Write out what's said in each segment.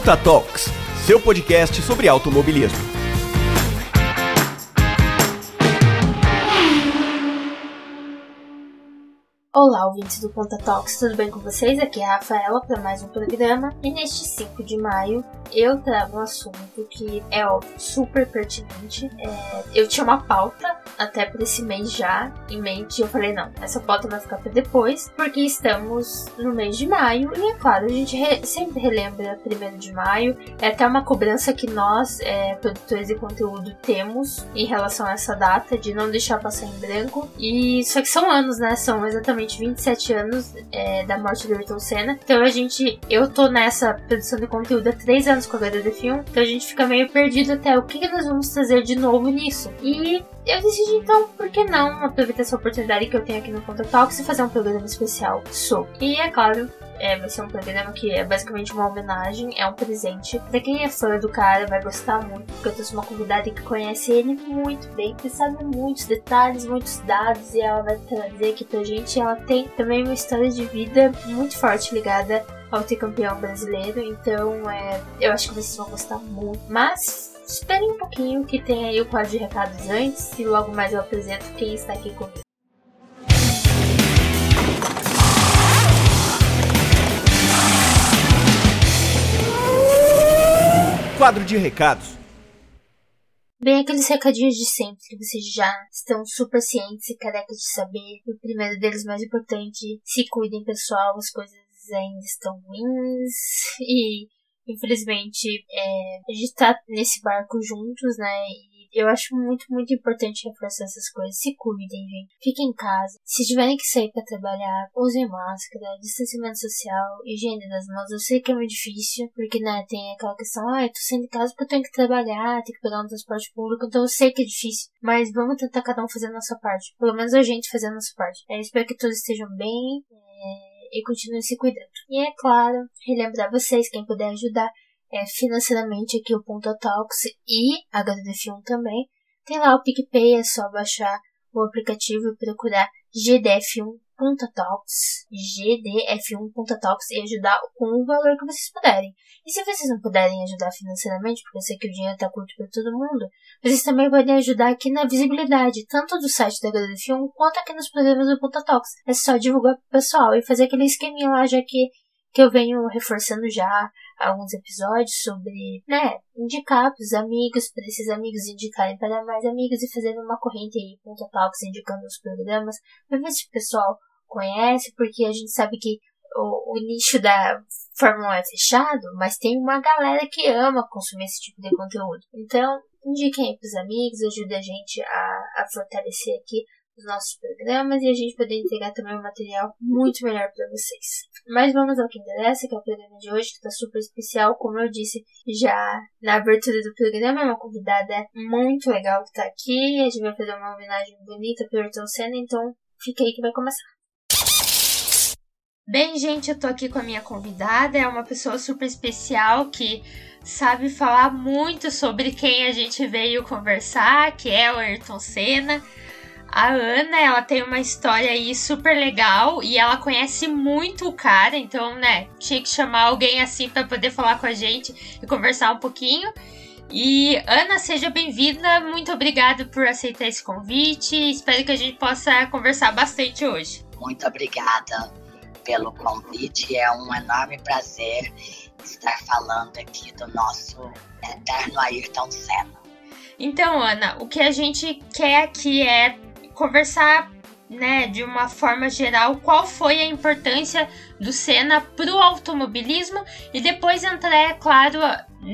Ponta Talks, seu podcast sobre automobilismo. Olá, ouvintes do Ponta Talks, tudo bem com vocês? Aqui é a Rafaela para mais um programa. E neste 5 de maio eu trago um assunto que é óbvio, super pertinente. É, eu tinha uma pauta até por esse mês já em mente. Eu falei, não, essa pauta vai ficar para depois, porque estamos no mês de maio e é claro, a gente re sempre relembra 1 de maio. É até uma cobrança que nós, é, produtores de conteúdo, temos em relação a essa data de não deixar passar em branco. E só que são anos, né? São exatamente 27 anos é, da morte do Ayrton Senna. Então a gente, eu tô nessa produção de conteúdo há 3 anos com a HDD Film, então a gente fica meio perdido até o que, que nós vamos trazer de novo nisso. E eu decidi então, por que não aproveitar essa oportunidade que eu tenho aqui no Conta Talks e fazer um programa especial sobre. E é claro, é, vai ser um programa que é basicamente uma homenagem, é um presente. Pra quem é fã do cara, vai gostar muito, porque eu trouxe uma convidada que conhece ele muito bem, que sabe muitos detalhes, muitos dados, e ela vai trazer aqui pra gente. Ela tem também uma história de vida muito forte ligada ao ter campeão brasileiro, então é, eu acho que vocês vão gostar muito. Mas esperem um pouquinho que tem aí o quadro de recados antes, e logo mais eu apresento quem está aqui comigo. Quadro de recados. Bem, aqueles recadinhos de sempre que vocês já estão super cientes e carecas de saber. O primeiro deles, mais importante, se cuidem, pessoal, as coisas ainda estão ruins e infelizmente é, a gente tá nesse barco juntos, né? Eu acho muito, muito importante reforçar essas coisas. Se cuidem, gente. Fiquem em casa. Se tiverem que sair para trabalhar, usem máscara, distanciamento social, higiene das mãos. Eu sei que é muito difícil, porque, né, tem aquela questão, ah, eu tô saindo de casa porque eu tenho que trabalhar, tenho que pegar um transporte público, então eu sei que é difícil. Mas vamos tentar cada um fazer a nossa parte. Pelo menos a gente fazer a nossa parte. É, espero que todos estejam bem. É e continuem se cuidando. E é claro, relembrar vocês, quem puder ajudar, é, financeiramente aqui o Ponto Talks e a HDF1 também. Tem lá o PicPay, é só baixar o aplicativo e procurar GDF1.talks, GDF1.talks e ajudar com o valor que vocês puderem. E se vocês não puderem ajudar financeiramente, porque eu sei que o dinheiro está curto para todo mundo, vocês também podem ajudar aqui na visibilidade, tanto do site da HDF1 quanto aqui nos programas do Ponta Talks. É só divulgar pro pessoal e fazer aquele esqueminha lá, já que, que eu venho reforçando já alguns episódios sobre, né, indicar para os amigos, para esses amigos indicarem para mais amigos e fazendo uma corrente aí, ponto talks, indicando os programas, para ver se o pessoal conhece, porque a gente sabe que o, o nicho da Fórmula 1 é fechado, mas tem uma galera que ama consumir esse tipo de conteúdo. Então, indiquem aí pros amigos, ajude a gente a, a fortalecer aqui os nossos programas e a gente poder entregar também um material muito melhor para vocês. Mas vamos ao que interessa, que é o programa de hoje, que está super especial. Como eu disse já na abertura do programa, é uma convidada muito legal que está aqui. A gente vai fazer uma homenagem bonita para o Ayrton Senna, então fica aí que vai começar. Bem, gente, eu tô aqui com a minha convidada, é uma pessoa super especial que sabe falar muito sobre quem a gente veio conversar, que é o Ayrton Senna. A Ana, ela tem uma história aí super legal e ela conhece muito o cara, então, né, tinha que chamar alguém assim para poder falar com a gente e conversar um pouquinho. E Ana, seja bem-vinda. Muito obrigada por aceitar esse convite. Espero que a gente possa conversar bastante hoje. Muito obrigada pelo convite. É um enorme prazer estar falando aqui do nosso eterno Ayrton Senna. Então, Ana, o que a gente quer aqui é conversar, né, de uma forma geral, qual foi a importância do Senna para o automobilismo e depois entrar, é claro,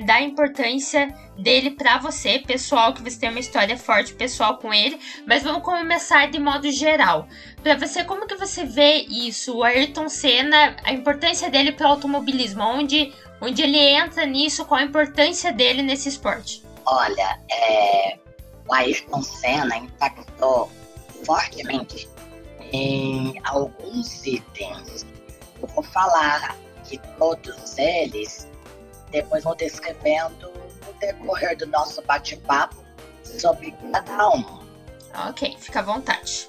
da importância dele para você, pessoal, que você tem uma história forte pessoal com ele, mas vamos começar de modo geral. Para você, como que você vê isso? O Ayrton Senna, a importância dele para o automobilismo, onde, onde ele entra nisso, qual a importância dele nesse esporte? Olha, é, o Ayrton Senna impactou fortemente em alguns itens. Eu vou falar que todos eles, depois vou descrevendo no decorrer do nosso bate-papo sobre cada um. Ok, fica à vontade.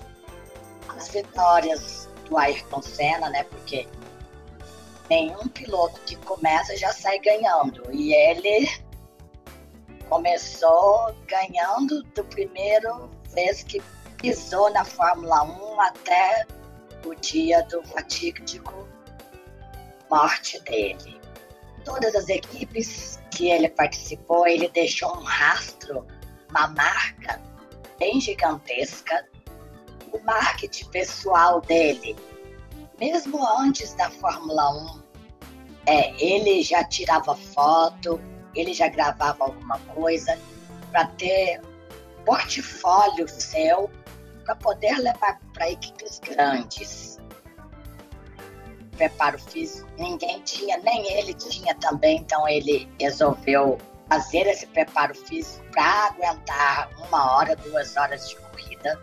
As vitórias do Ayrton Senna, né? Porque nenhum piloto que começa já sai ganhando. E ele começou ganhando do primeiro vez que pisou na Fórmula 1 até o dia do fatídico morte dele. Todas as equipes que ele participou, ele deixou um rastro, uma marca bem gigantesca. O marketing pessoal dele, mesmo antes da Fórmula 1, é, ele já tirava foto, ele já gravava alguma coisa para ter portfólio seu para poder levar para equipes grandes. Preparo físico, ninguém tinha, nem ele tinha também, então ele resolveu fazer esse preparo físico para aguentar uma hora, duas horas de corrida.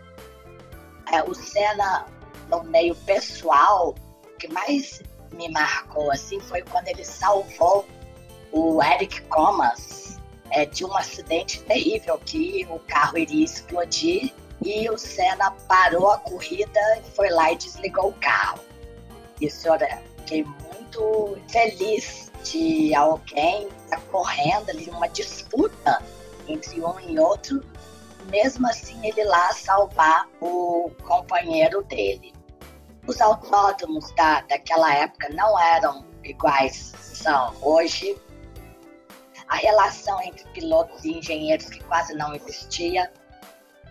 É, o Senna, no meio pessoal, o que mais me marcou assim foi quando ele salvou o Eric Comas é, de um acidente terrível que o carro iria explodir e o Senna parou a corrida e foi lá e desligou o carro. Isso eu fiquei muito feliz de alguém estar tá correndo ali, uma disputa entre um e outro, mesmo assim ele lá salvar o companheiro dele. Os autódromos da, daquela época não eram iguais são hoje a relação entre pilotos e engenheiros que quase não existia,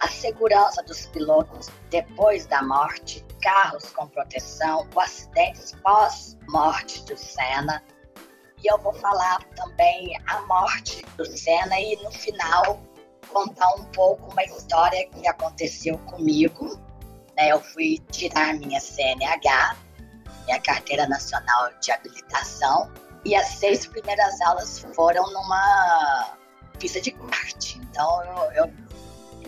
a segurança dos pilotos depois da morte, carros com proteção, os acidentes pós-morte do Senna. E eu vou falar também a morte do Senna e no final contar um pouco uma história que aconteceu comigo. Né? Eu fui tirar minha CNH, minha carteira nacional de habilitação, e as seis primeiras aulas foram numa pista de kart. Então eu, eu,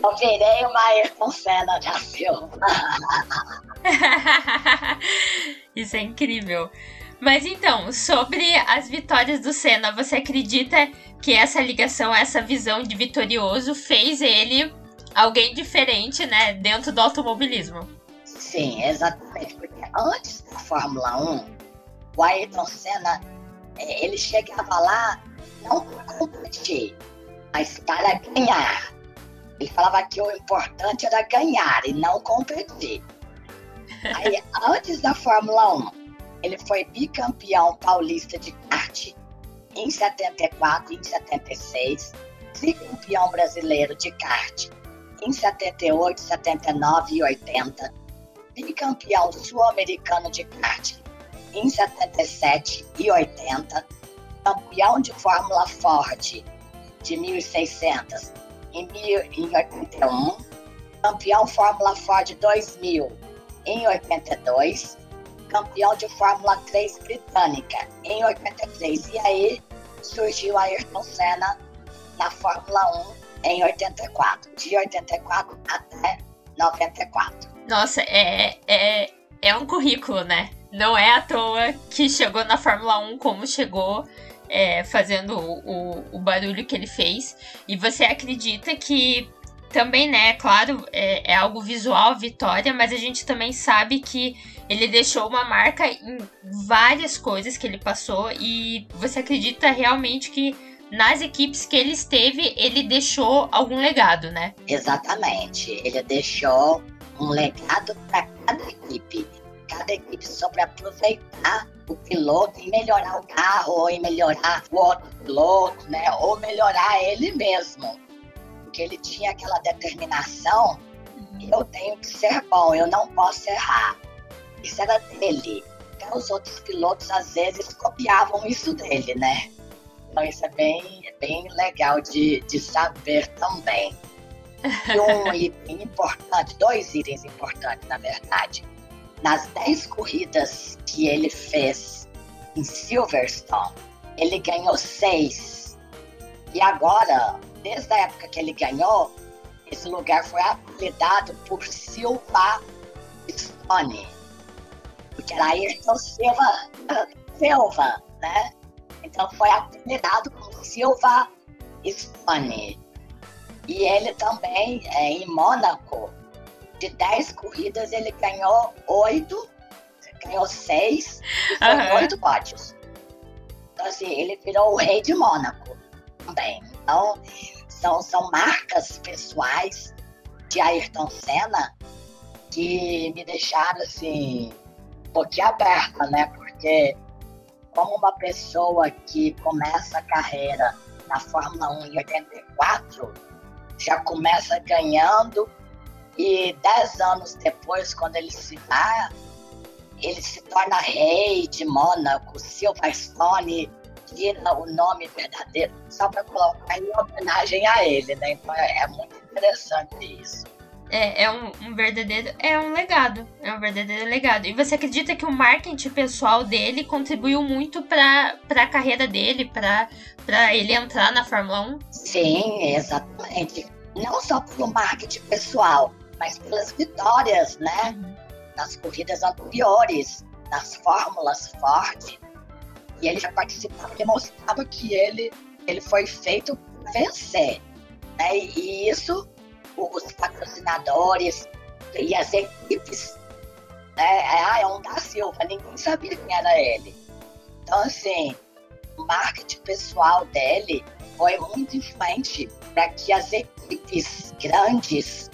eu virei uma Ayrton Senna da Silva. Isso é incrível. Mas então, sobre as vitórias do Senna, você acredita que essa ligação, essa visão de vitorioso fez ele alguém diferente, né, dentro do automobilismo? Sim, exatamente. Porque antes da Fórmula 1, o Ayrton Senna é, ele chegava lá não para competir, mas para ganhar. Ele falava que o importante era ganhar e não competir. Aí, antes da Fórmula 1, ele foi bicampeão paulista de kart em 74 e em 76, tricampeão brasileiro de kart em 78, 79 e 80, bicampeão sul-americano de kart em 77 e 80, campeão de Fórmula Ford de 1600 em, em 81, campeão Fórmula Ford 2000 em 82, campeão de Fórmula 3 britânica em 83. E aí surgiu Ayrton Senna na Fórmula 1 em 84, de 84 até 94. Nossa, é, é, é um currículo, né? Não é à toa que chegou na Fórmula 1 como chegou, é, fazendo o, o, barulho que ele fez. E você acredita que também, né, claro, é, é, algo visual, vitória, mas a gente também sabe que ele deixou uma marca em várias coisas que ele passou. E você acredita realmente que nas equipes que ele esteve, ele deixou algum legado, né? Exatamente. Ele deixou um legado para cada equipe cada equipe sobre aproveitar o piloto e melhorar o carro, ou em melhorar o outro piloto, né? Ou melhorar ele mesmo. Porque ele tinha aquela determinação, uhum. eu tenho que ser bom, eu não posso errar. Isso era dele. Então os outros pilotos às vezes copiavam isso dele, né? Então isso é bem, bem legal de, de saber também. E um item importante, dois itens importantes, na verdade nas 10 corridas que ele fez em Silverstone, ele ganhou 6. E agora, desde a época que ele ganhou, esse lugar foi apelidado por Silva Stone. Porque era Ayrton Silva, Silva, né? Então foi apelidado como Silva Stone. E ele também, é, em Mônaco, de 10 corridas, ele ganhou 8, ganhou seis e foi uhum. oito pódios. Então, assim, ele virou o rei de Mônaco também. Então, são, são marcas pessoais de Ayrton Senna que me deixaram, assim, boquiaberta, né? Porque como uma pessoa que começa a carreira na Fórmula 1 em 84, já começa ganhando e dez anos depois, quando ele se dá, ele se torna rei de Mônaco, Silverstone, tira o nome verdadeiro só para colocar em homenagem a ele, né? Então é, é muito interessante isso. É, é um, um, verdadeiro. É um legado. É um verdadeiro legado. E você acredita que o marketing pessoal dele contribuiu muito para a carreira dele, para ele entrar na Fórmula 1? Sim, exatamente. Não só pelo marketing pessoal, mas pelas vitórias, né? Nas corridas anteriores, nas fórmulas fortes. E ele já participava, mostrava que ele, ele foi feito para vencer. Né? E isso os patrocinadores e as equipes. Né? Ah, é um da Silva, ninguém sabia quem era ele. Então, assim, o marketing pessoal dele foi muito influente para que as equipes grandes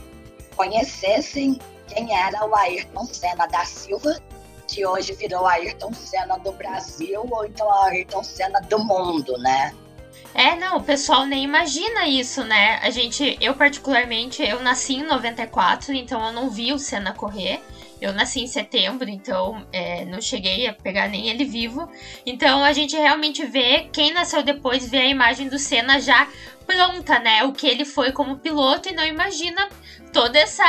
conhecessem quem era o Ayrton Senna da Silva, que hoje virou Ayrton Senna do Brasil, ou então Ayrton Senna do mundo, né? É, não, o pessoal nem imagina isso, né? A gente, eu particularmente, eu nasci em 94, então eu não vi o Senna correr. Eu nasci em setembro, então é, não cheguei a pegar nem ele vivo. Então a gente realmente vê quem nasceu depois, vê a imagem do Senna já pronta, né? O que ele foi como piloto e não imagina toda essa,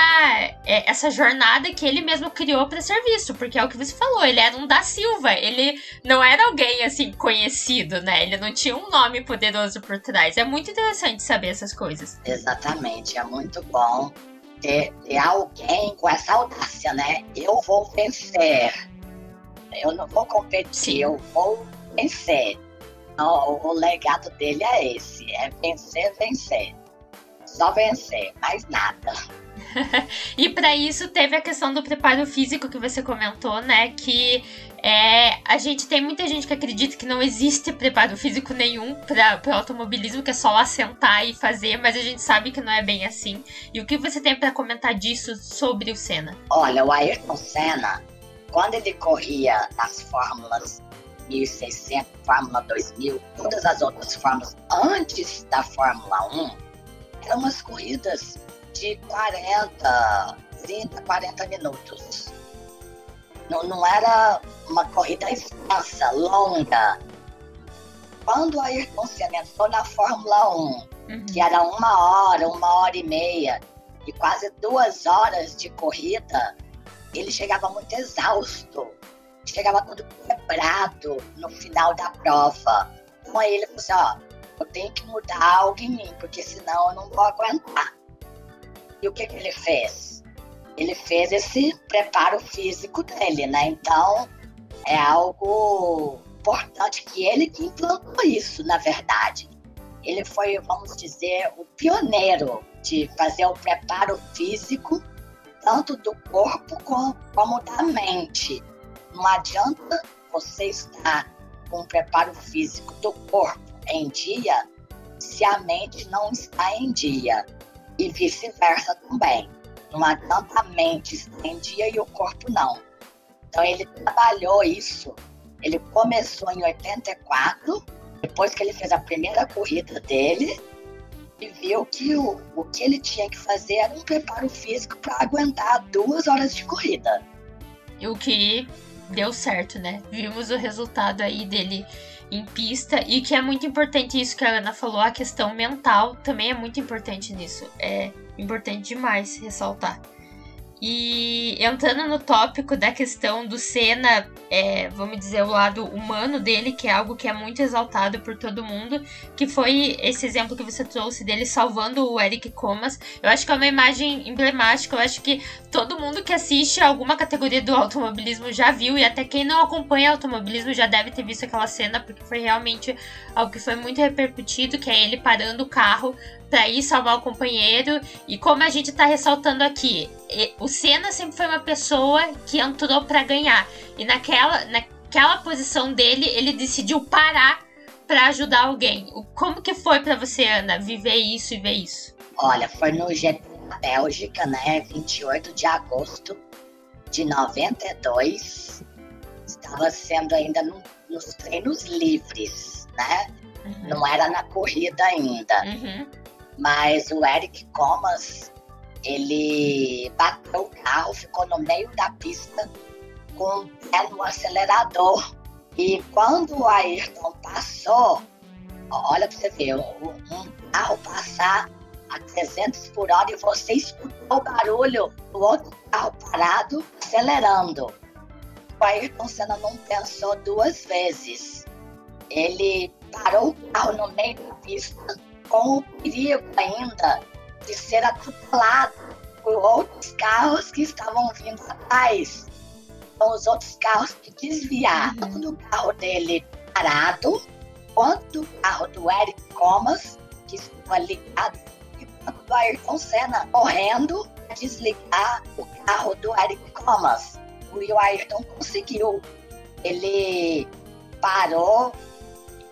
é, essa jornada que ele mesmo criou para ser visto, porque é o que você falou, ele era um da Silva, ele não era alguém assim conhecido, né? Ele não tinha um nome poderoso por trás. É muito interessante saber essas coisas. Exatamente, é muito bom ter, ter alguém com essa audácia, né? Eu vou vencer. Eu não vou competir, eu vou vencer. Então, o legado dele é esse: é vencer, vencer. Só vencer, mais nada. e para isso teve a questão do preparo físico que você comentou, né? Que é, a gente tem muita gente que acredita que não existe preparo físico nenhum para o automobilismo, que é só lá sentar e fazer, mas a gente sabe que não é bem assim. E o que você tem para comentar disso sobre o Senna? Olha, o Ayrton Senna, quando ele corria nas fórmulas 1600, Fórmula 2000, todas as outras fórmulas antes da Fórmula 1, eram umas corridas de 40, 30, 40 minutos. Não, não era uma corrida extensa, longa. Quando a Ayrton Senna entrou na Fórmula 1, uhum. que era uma hora, uma hora e meia, e quase duas horas de corrida, ele chegava muito exausto, chegava todo quebrado no final da prova. Então aí ele falou assim, ó, eu tenho que mudar algo em mim, porque senão eu não vou aguentar. E o que, que ele fez? Ele fez esse preparo físico dele, né? Então, é algo importante que ele que implantou isso, na verdade. Ele foi, vamos dizer, o pioneiro de fazer o preparo físico, tanto do corpo como, como da mente. Não adianta você estar com o preparo físico do corpo em dia se a mente não está em dia e vice-versa também. Não adianta a mente estar em dia e o corpo não. Então ele trabalhou isso. Ele começou em 84, depois que ele fez a primeira corrida dele, e viu que o, o que ele tinha que fazer era um preparo físico para aguentar duas horas de corrida. E o que deu certo, né? Vimos o resultado aí dele em pista e que é muito importante isso que a Ana falou, a questão mental também é muito importante nisso. É importante demais ressaltar. E entrando no tópico da questão do Senna, é, vamos dizer, o lado humano dele, que é algo que é muito exaltado por todo mundo, que foi esse exemplo que você trouxe dele salvando o Eric Comas. Eu acho que é uma imagem emblemática, eu acho que todo mundo que assiste alguma categoria do automobilismo já viu, e até quem não acompanha automobilismo já deve ter visto aquela cena, porque foi realmente algo que foi muito repercutido, que é ele parando o carro para ir salvar o companheiro. E como a gente tá ressaltando aqui, o Senna sempre foi uma pessoa que entrou para ganhar. E naquela, naquela posição dele, ele decidiu parar para ajudar alguém. Como que foi para você, Ana, viver isso e ver isso? Olha, foi no GP da Bélgica, né? 28 de agosto de 92. Estava sendo ainda no, nos treinos livres, né? Uhum. Não era na corrida ainda. Uhum. Mas o Eric Comas, ele bateu o carro, ficou no meio da pista com o pé no acelerador. E quando o Ayrton passou, olha para você ver, um carro passar a 300 por hora e você escutou o barulho do outro carro parado acelerando. O Ayrton Senna não pensou duas vezes. Ele parou o carro no meio da pista com o perigo ainda de ser atropelado por outros carros que estavam vindo atrás. Então, os outros carros que desviaram uhum. do carro dele parado, quanto do carro do Eric Comas, que estava ligado, e quanto do Ayrton Senna correndo para desligar o carro do Eric Comas. O Ayrton conseguiu. Ele parou,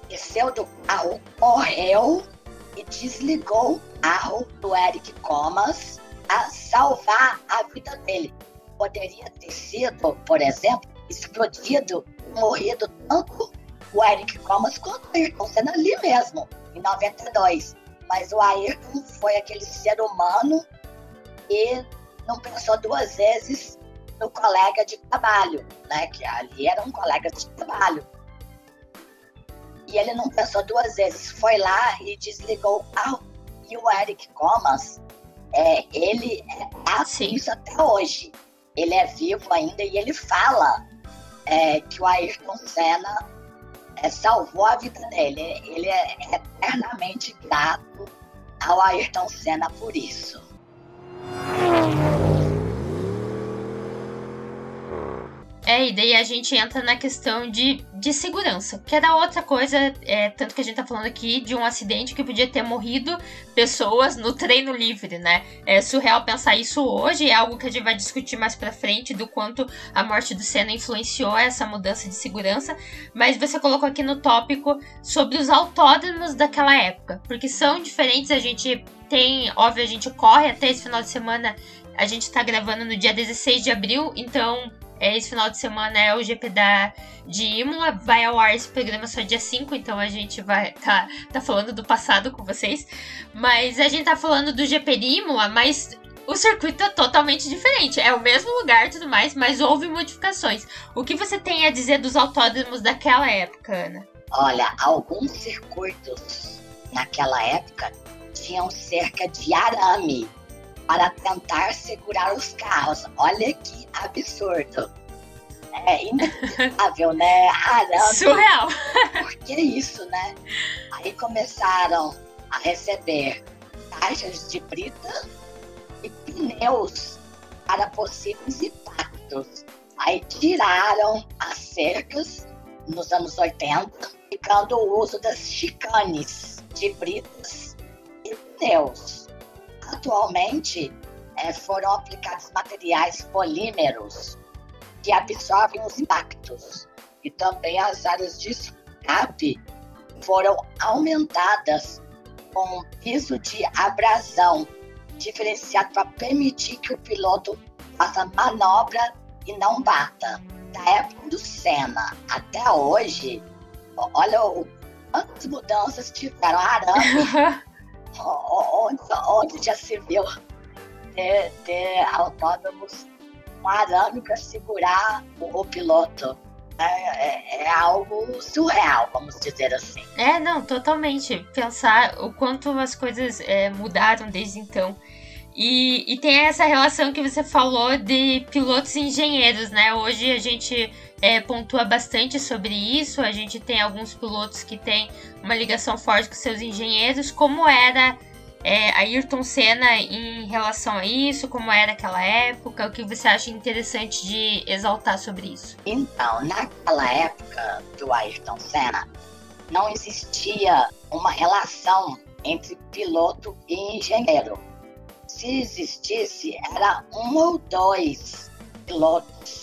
desceu do carro, correu e desligou o carro do Eric Comas a salvar a vida dele. Poderia ter sido, por exemplo, explodido, morrido tanto o Eric Comas quanto o Ayrton Senna ali mesmo, em 92. Mas o Ayrton foi aquele ser humano e não pensou duas vezes no colega de trabalho, né? Que ali era um colega de trabalho. E ele não pensou duas vezes, foi lá e desligou o carro. E o Eric Comas, é, ele é assim isso até hoje. Ele é vivo ainda e ele fala é, que o Ayrton Senna é, salvou a vida dele. Ele é eternamente grato ao Ayrton Senna por isso. É, e daí a gente entra na questão de, de segurança, que era outra coisa, é, tanto que a gente tá falando aqui de um acidente que podia ter morrido pessoas no treino livre, né? É surreal pensar isso hoje, é algo que a gente vai discutir mais pra frente, do quanto a morte do Senna influenciou essa mudança de segurança, mas você colocou aqui no tópico sobre os autódromos daquela época, porque são diferentes, a gente tem, óbvio, a gente corre até esse final de semana, a gente tá gravando no dia 16 de abril, então é, esse final de semana é o GP da, de Imola. Vai ao ar esse programa só dia 5, então a gente vai tá, tá falando do passado com vocês. Mas a gente tá falando do GP de Imola, mas o circuito é totalmente diferente. É o mesmo lugar e tudo mais, mas houve modificações. O que você tem a dizer dos autódromos daquela época, Ana? Olha, alguns circuitos naquela época tinham cerca de arame para tentar segurar os carros. Olha que absurdo. É inacreditável, né? Arame. Surreal. Por que isso, né? Aí começaram a receber caixas de brita e pneus para possíveis impactos. Aí tiraram as cercas nos anos 80, ficando o uso das chicanes de britas e pneus. Atualmente, é, foram aplicados materiais polímeros que absorvem os impactos e também as áreas de escape foram aumentadas com um piso de abrasão diferenciado para permitir que o piloto faça manobra e não bata. Da época do Senna até hoje, olha o, quantas mudanças tiveram. Arame onde, já se viu ter, ter autônomos com arame para segurar o, o piloto. É, é, é, algo surreal, vamos dizer assim. É, não, totalmente. Pensar o quanto as coisas é, mudaram desde então. E, e tem essa relação que você falou de pilotos e engenheiros, né? Hoje a gente é, pontua bastante sobre isso. A gente tem alguns pilotos que têm uma ligação forte com seus engenheiros. Como era é, Ayrton Senna em relação a isso? Como era aquela época? O que você acha interessante de exaltar sobre isso? Então, naquela época do Ayrton Senna, não existia uma relação entre piloto e engenheiro se existisse, era um ou dois pilotos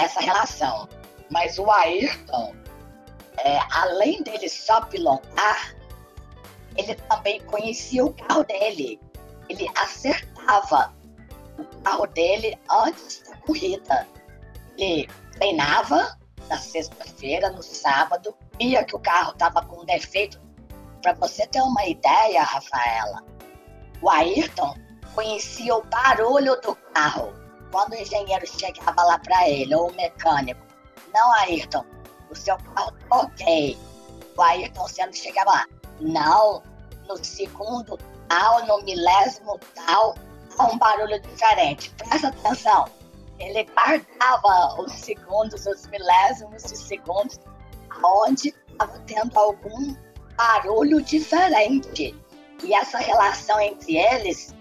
nessa relação. Mas o Ayrton, é, além dele só pilotar, ele também conhecia o carro dele. Ele acertava o carro dele antes da corrida. Ele treinava na sexta-feira, no sábado, via que o carro estava com defeito. Para você ter uma ideia, Rafaela, o Ayrton conhecia o barulho do carro quando o engenheiro chegava lá para ele, ou o mecânico. Não, Ayrton, o seu carro tá ok. O Ayrton sempre chegava lá. Não, no segundo tal, no milésimo tal, há um barulho diferente. Presta atenção. Ele guardava os segundos, os milésimos de segundos, onde estava tendo algum barulho diferente. E essa relação entre eles,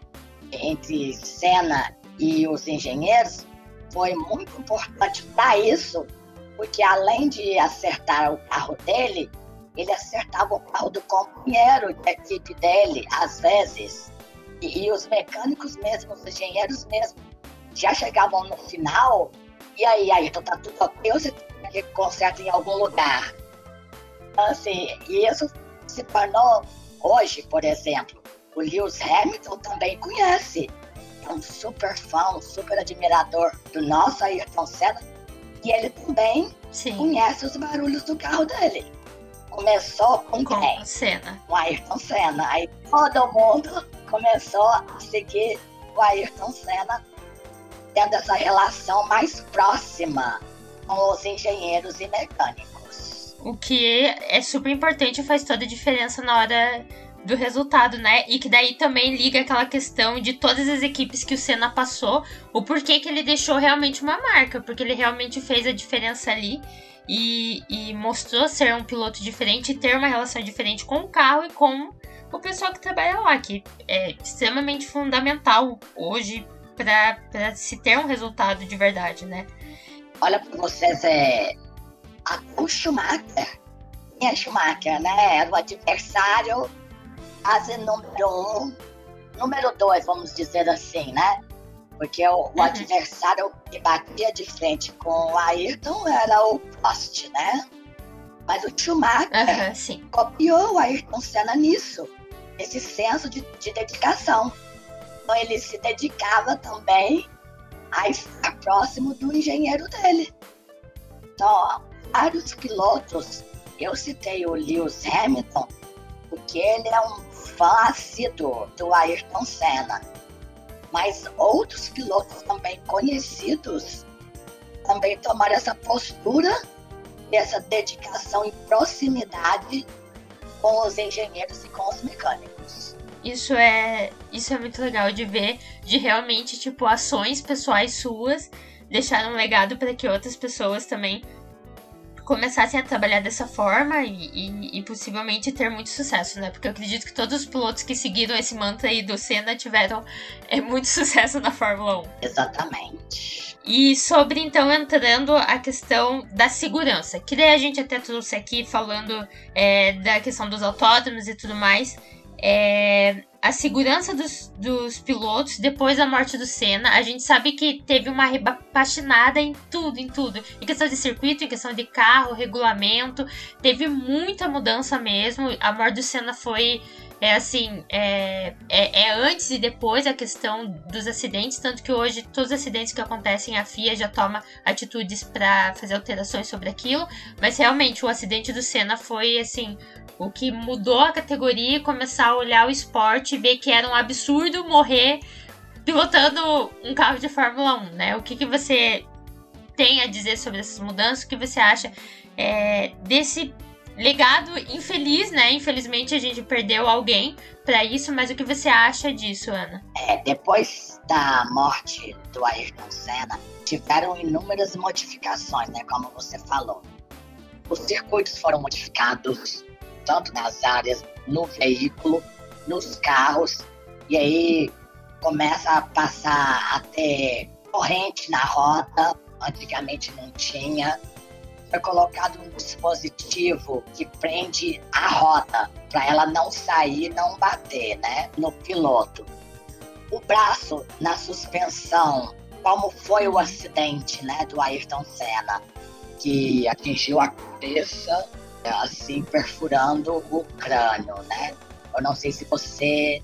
entre Senna e os engenheiros, foi muito importante para isso, porque além de acertar o carro dele, ele acertava o carro do companheiro de equipe dele, às vezes. E, e os mecânicos mesmo, os engenheiros mesmo, já chegavam no final, e aí, aí, então tá tudo ok, ou você tem que consertar em algum lugar? Então, assim, e isso se tornou, hoje, por exemplo, o Lewis Hamilton também conhece. É um super fã, um super admirador do nosso Ayrton Senna, e ele também Sim. conhece os barulhos do carro dele. Começou com, com quem? Senna. O Ayrton Senna. Aí todo mundo começou a seguir o Ayrton Senna, tendo essa relação mais próxima com os engenheiros e mecânicos. O que é super importante e faz toda a diferença na hora do resultado, né? E que daí também liga aquela questão de todas as equipes que o Senna passou, o porquê que ele deixou realmente uma marca, porque ele realmente fez a diferença ali e, e mostrou ser um piloto diferente e ter uma relação diferente com o carro e com o pessoal que trabalha lá, que é extremamente fundamental hoje para se ter um resultado de verdade, né? Olha para vocês, é, o Schumacher, é Schumacher, né? Era o adversário fase número um, número dois, vamos dizer assim, né? Porque o, uhum. adversário que batia de frente com o Ayrton era o Prost, né? Mas o Schumacher uhum, copiou o Ayrton Senna nisso, esse senso de, de dedicação. Então ele se dedicava também a estar próximo do engenheiro dele. Então, vários pilotos, eu citei o Lewis Hamilton, porque ele é um assíduo do Ayrton Senna. Mas outros pilotos também conhecidos também tomaram essa postura, essa dedicação e proximidade com os engenheiros e com os mecânicos. Isso é, isso é muito legal de ver, de realmente, tipo, ações pessoais suas deixaram um legado para que outras pessoas também começassem a trabalhar dessa forma e, e, e, possivelmente ter muito sucesso, né? Porque eu acredito que todos os pilotos que seguiram esse mantra aí do Senna tiveram é, muito sucesso na Fórmula 1. Exatamente. E sobre, então, entrando a questão da segurança, que daí a gente até trouxe aqui falando é, da questão dos autódromos e tudo mais. É, a segurança dos, dos pilotos depois da morte do Senna. A gente sabe que teve uma repaginada em tudo, em tudo. Em questão de circuito, em questão de carro, regulamento. Teve muita mudança mesmo. A morte do Senna foi. É assim, é, é, é, antes e depois a questão dos acidentes, tanto que hoje todos os acidentes que acontecem a FIA já toma atitudes para fazer alterações sobre aquilo, mas realmente o acidente do Senna foi assim o que mudou a categoria e começar a olhar o esporte e ver que era um absurdo morrer pilotando um carro de Fórmula 1, né? O que, que você tem a dizer sobre essas mudanças? O que você acha é, desse legado infeliz, né? Infelizmente a gente perdeu alguém para isso, mas o que você acha disso, Ana? É, depois da morte do Ayrton Senna, tiveram inúmeras modificações, né? Como você falou. Os circuitos foram modificados, tanto nas áreas, no veículo, nos carros, e aí começa a passar a ter corrente na rota, antigamente não tinha. Foi colocado um dispositivo que prende a rota para ela não sair, não bater, né, no piloto. o braço na suspensão, como foi o acidente, né, do Ayrton Senna, que atingiu a cabeça, assim, perfurando o crânio, né? Eu não sei se você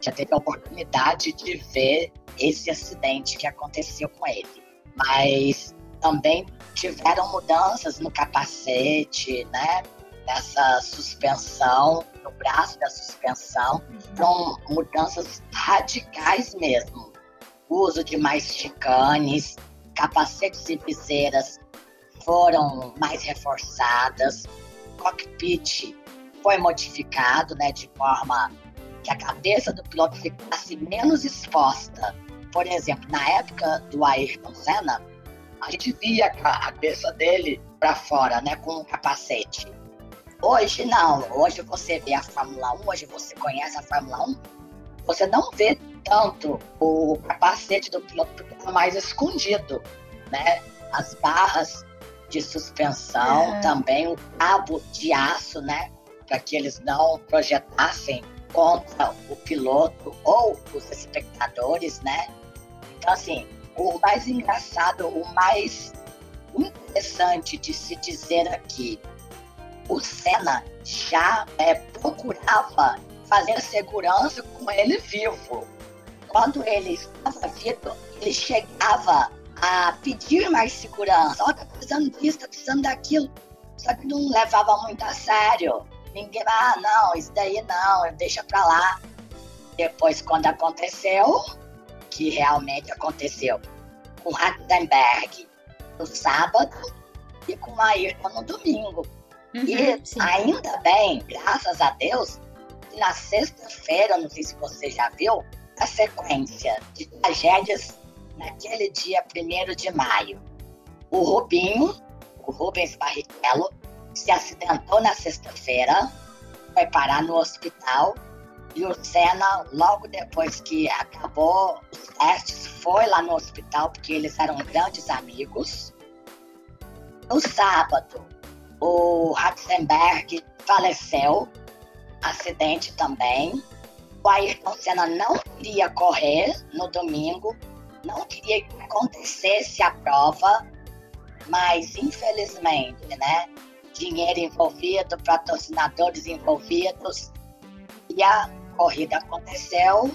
já teve a oportunidade de ver esse acidente que aconteceu com ele, mas também tiveram mudanças no capacete, né? Nessa suspensão, no braço da suspensão, são mudanças radicais mesmo. O uso de mais chicanes, capacetes e viseiras foram mais reforçadas, cockpit foi modificado, né, de forma que a cabeça do piloto ficasse menos exposta. Por exemplo, na época do Ayrton Senna, a gente via a cabeça dele para fora, né, com um capacete. Hoje não, hoje você vê a Fórmula 1, hoje você conhece a Fórmula 1, você não vê tanto o capacete do piloto porque mais escondido, né? As barras de suspensão, também o cabo de aço, né? Para que eles não projetassem contra o piloto ou os espectadores, né? Então, assim, o mais engraçado, o mais interessante de se dizer aqui, o Senna já é, procurava fazer segurança com ele vivo. Quando ele estava vivo, ele chegava a pedir mais segurança. Ó, oh, tá precisando disso, tá precisando daquilo. Só que não levava muito a sério. Ninguém, ah, não, isso daí não, deixa pra lá. Depois, quando aconteceu, que realmente aconteceu com Rattenberg no sábado e com Ayrton no domingo. Uhum, e sim. ainda bem, graças a Deus, na sexta-feira, não sei se você já viu, a sequência de tragédias naquele dia 1 de maio. O Rubinho, o Rubens Barrichello, se acidentou na sexta-feira, foi parar no hospital e o Senna, logo depois que acabou os testes, foi lá no hospital porque eles eram grandes amigos. No sábado, o Ratzenberg faleceu, acidente também. O Ayrton Senna não queria correr no domingo, não queria que acontecesse a prova, mas infelizmente, né? Dinheiro envolvido, patrocinadores envolvidos, e a corrida aconteceu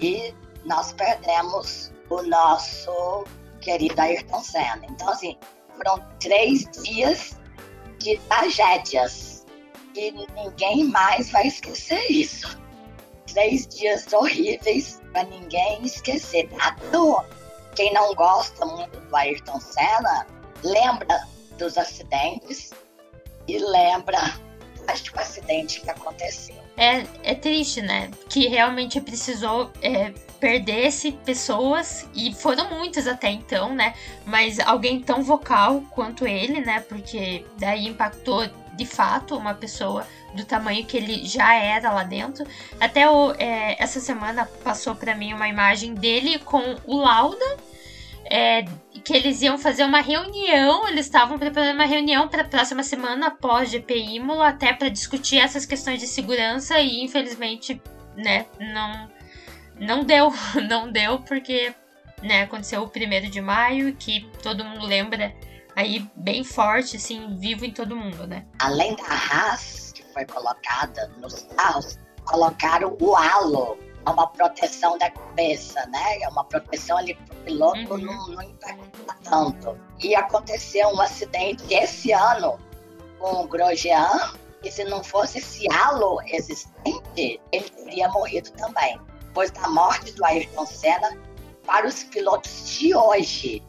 e nós perdemos o nosso querido Ayrton Senna. Então, assim, foram três dias de tragédias e ninguém mais vai esquecer isso. Três dias horríveis para ninguém esquecer. Até quem não gosta muito do Ayrton Senna lembra dos acidentes e lembra do acidente que aconteceu é, é triste, né? Que realmente precisou é, perder-se pessoas, e foram muitas até então, né? Mas alguém tão vocal quanto ele, né? Porque daí impactou de fato uma pessoa do tamanho que ele já era lá dentro. Até o, é, essa semana passou para mim uma imagem dele com o Lauda é, que eles iam fazer uma reunião, eles estavam preparando uma reunião para a próxima semana após GP Imola, até para discutir essas questões de segurança e infelizmente, né, não não deu, não deu porque, né, aconteceu o primeiro de maio, que todo mundo lembra aí bem forte, assim, vivo em todo mundo, né? Além da Haas foi colocada nos carros, colocaram o halo é uma proteção da cabeça, né? É uma proteção ali para o piloto uhum. não, não impactar tanto. E aconteceu um acidente esse ano com o Grosjean, e se não fosse esse halo existente, ele teria morrido também. Depois da morte do Ayrton Senna, para os pilotos de hoje,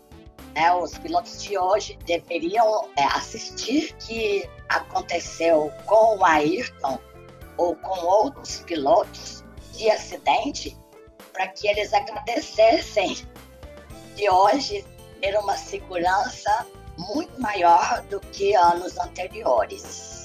né, os pilotos de hoje deveriam é, assistir que aconteceu com o Ayrton ou com outros pilotos de acidente para que eles agradecessem de hoje ter uma segurança muito maior do que anos anteriores.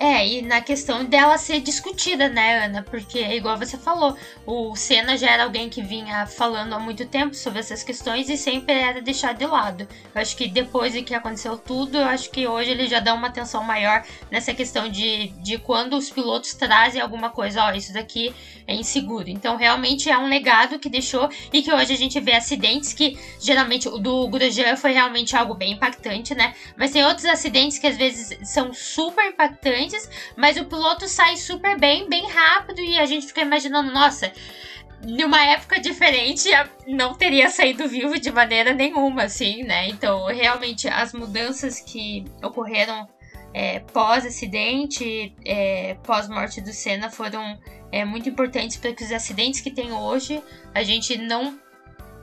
É, e na questão dela ser discutida, né, Ana? Porque, igual você falou, o Senna já era alguém que vinha falando há muito tempo sobre essas questões e sempre era deixado de lado. Eu acho que depois de que aconteceu tudo, eu acho que hoje ele já dá uma atenção maior nessa questão de, de quando os pilotos trazem alguma coisa, ó, isso daqui é inseguro. Então, realmente é um legado que deixou e que hoje a gente vê acidentes que, geralmente, o do Grosjean foi realmente algo bem impactante, né? Mas tem outros acidentes que às vezes são super impactantes mas o piloto sai super bem, bem rápido, e a gente fica imaginando, nossa, numa época diferente não teria saído vivo de maneira nenhuma, assim, né? Então, realmente, as mudanças que ocorreram é, pós-acidente, é, pós-morte do Senna, foram é, muito importantes para que os acidentes que tem hoje a gente não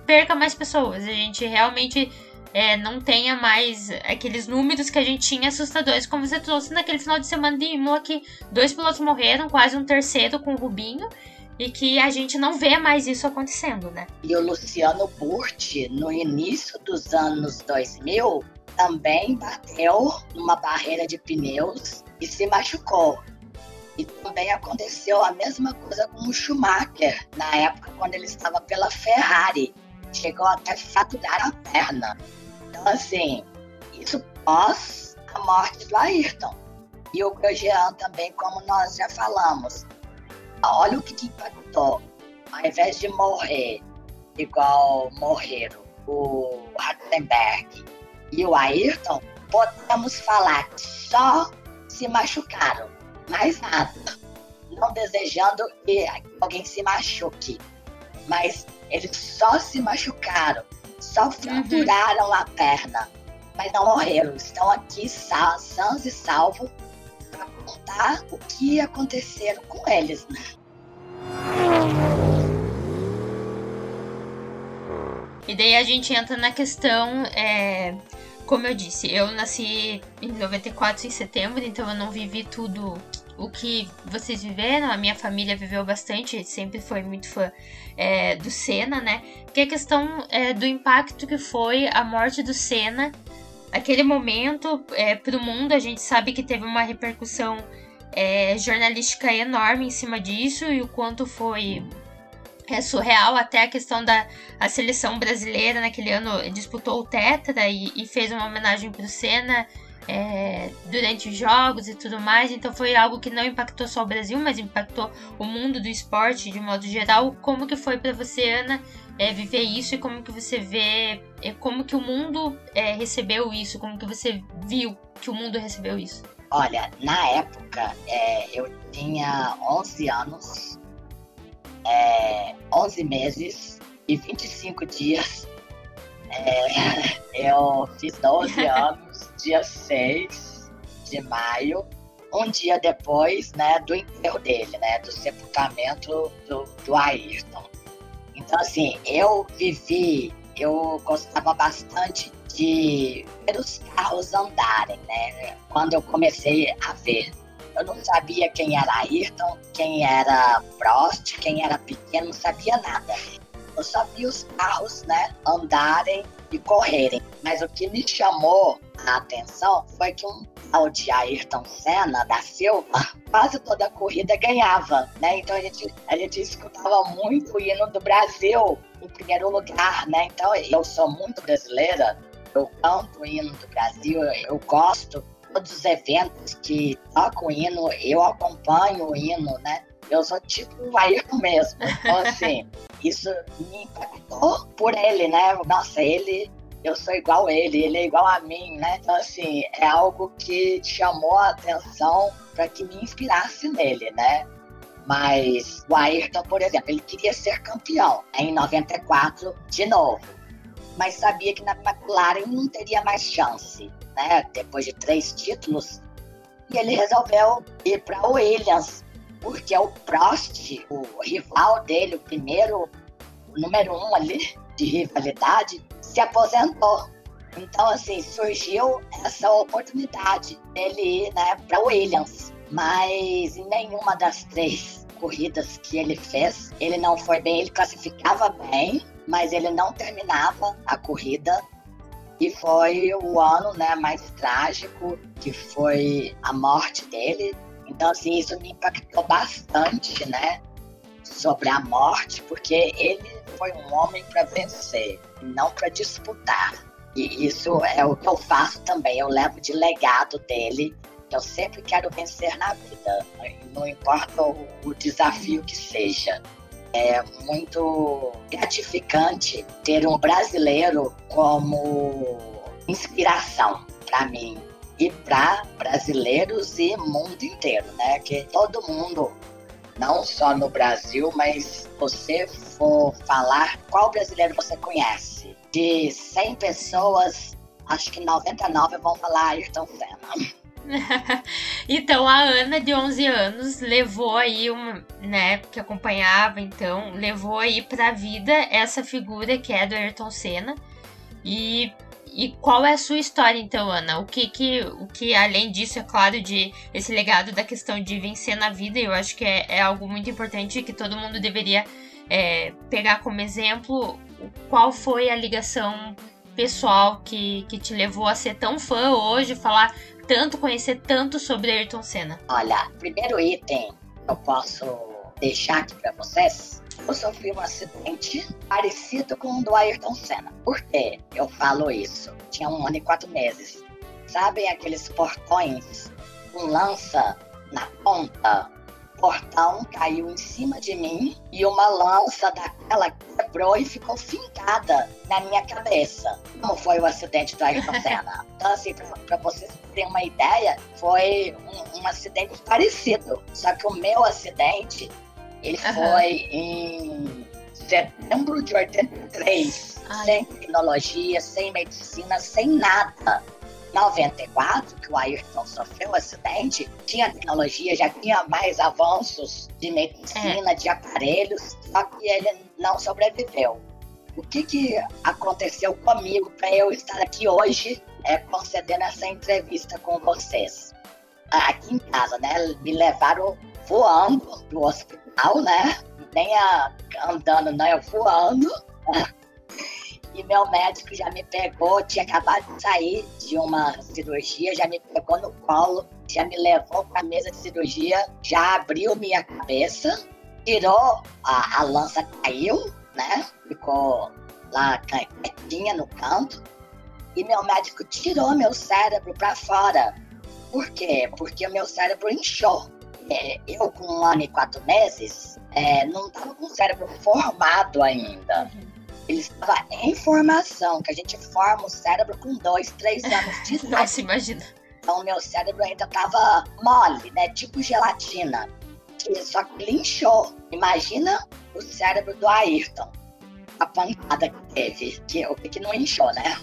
perca mais pessoas, a gente realmente é, não tenha mais aqueles números que a gente tinha assustadores, como você trouxe naquele final de semana de Imola, que dois pilotos morreram, quase um terceiro com o Rubinho, e que a gente não vê mais isso acontecendo, né? E o Luciano Burti, no início dos anos 2000, também bateu numa barreira de pneus e se machucou. E também aconteceu a mesma coisa com o Schumacher, na época quando ele estava pela Ferrari. Chegou até fraturar a perna. Então, assim, isso pós a morte do Ayrton. E o Grosjean também, como nós já falamos. Olha o que impactou. Ao invés de morrer igual morreram o Rattenberg e o Ayrton, podemos falar que só se machucaram. Mais nada. Não desejando que alguém se machuque. Mas eles só se machucaram só fraturaram uhum. a perna, mas não morreram. Estão aqui sãos e salvos para contar o que aconteceu com eles, né? E daí a gente entra na questão, é, como eu disse, eu nasci em 94 em setembro, então eu não vivi tudo o que vocês viveram, a minha família viveu bastante, sempre foi muito fã é, do Senna, né? Que a questão é, do impacto que foi a morte do Senna. Aquele momento, é, para o mundo, a gente sabe que teve uma repercussão é, jornalística enorme em cima disso e o quanto foi é surreal até a questão da a seleção brasileira naquele ano disputou o Tetra e, e fez uma homenagem para o Senna é, durante os jogos e tudo mais. Então foi algo que não impactou só o Brasil, mas impactou o mundo do esporte de modo geral. Como que foi para você, Ana, é, viver isso e como que você vê, é, como que o mundo é, recebeu isso, como que você viu que o mundo recebeu isso? Olha, na época é, eu tinha 11 anos, 11 é, meses e 25 dias. eu fiz 12 anos dia 6 de maio, um dia depois, né, do enterro dele, né, do sepultamento do, do Ayrton. Então, assim, eu vivi, eu gostava bastante de ver os carros andarem, né, quando eu comecei a ver. Eu não sabia quem era Ayrton, quem era Prost, quem era pequeno, não sabia nada. Eu só vi os carros, né, andarem e correrem. Mas o que me chamou a atenção foi que um tal de Ayrton Senna da Silva quase toda a corrida ganhava, né? Então a gente, a gente escutava muito o hino do Brasil em primeiro lugar, né? Então eu sou muito brasileira, eu canto o hino do Brasil, eu gosto todos os eventos que tocam o hino, eu acompanho o hino, né? Eu sou tipo o Ayrton mesmo. Então, assim, isso me impactou por ele, né? Nossa, ele eu sou igual a ele, ele é igual a mim, né? Então, assim, é algo que chamou a atenção para que me inspirasse nele, né? Mas o Ayrton, por exemplo, ele queria ser campeão em 94 de novo, mas sabia que na McLaren não teria mais chance, né? Depois de três títulos, e ele resolveu ir para o Williams, porque é o Prost, o rival dele, o primeiro, o número um ali de rivalidade, se aposentou. Então, assim, surgiu essa oportunidade dele ir né, para Williams. Mas em nenhuma das três corridas que ele fez, ele não foi bem. Ele classificava bem, mas ele não terminava a corrida. E foi o ano né, mais trágico, que foi a morte dele Então, assim, isso me impactou bastante, né? Sobre a morte, porque ele foi um homem para vencer, não para disputar. E isso é o que eu faço também. Eu levo de legado dele. Eu sempre quero vencer na vida, não importa o, o desafio que seja. É muito gratificante ter um brasileiro como inspiração para mim e para brasileiros e mundo inteiro, né? Que todo mundo, não só no Brasil, mas você for falar qual brasileiro você conhece, de 100 pessoas, acho que 99 vão falar Ayrton Senna. então a Ana de 11 anos levou aí uma, né, que acompanhava então, levou aí para vida essa figura que é do Ayrton Senna. E e qual é a sua história, então, Ana? O que, que, o que além disso, é claro, de esse legado da questão de vencer na vida, eu acho que é, é algo muito importante que todo mundo deveria é, pegar como exemplo. Qual foi a ligação pessoal que, que te levou a ser tão fã hoje, falar tanto, conhecer tanto sobre Ayrton Senna? Olha, primeiro item eu posso deixar aqui para vocês eu sofri um acidente parecido com o do Ayrton Senna. Por que eu falo isso? Tinha um ano e quatro meses. Sabem aqueles portões com lança na ponta? O portão caiu em cima de mim e uma lança daquela quebrou e ficou fincada na minha cabeça. Como foi o acidente do Ayrton Senna? Então, assim, para vocês terem uma ideia, foi um, um acidente parecido. Só que o meu acidente ele uhum. foi em setembro de 83, Ai. sem tecnologia, sem medicina, sem nada. 94, que o Ayrton sofreu um acidente, tinha tecnologia, já tinha mais avanços de medicina, é. de aparelhos, só que ele não sobreviveu. O que, que aconteceu comigo para eu estar aqui hoje é, concedendo essa entrevista com vocês? Aqui em casa, né? Me levaram voando do hospital, né? Nem a, andando, né? Voando. E meu médico já me pegou, tinha acabado de sair de uma cirurgia, já me pegou no colo, já me levou para a mesa de cirurgia, já abriu minha cabeça, tirou, a, a lança caiu, né? Ficou lá quietinha no canto. E meu médico tirou meu cérebro para fora. Por quê? Porque o meu cérebro inchou é, eu com um ano e quatro meses, é, não estava com o cérebro formado ainda. Ele estava em formação, que a gente forma o cérebro com dois, três anos de idade. Nossa, imagina. Então, meu cérebro ainda estava mole, né? Tipo gelatina. Só que ele inchou. Imagina o cérebro do Ayrton. A pancada que teve. Que, o que, que não inchou, né?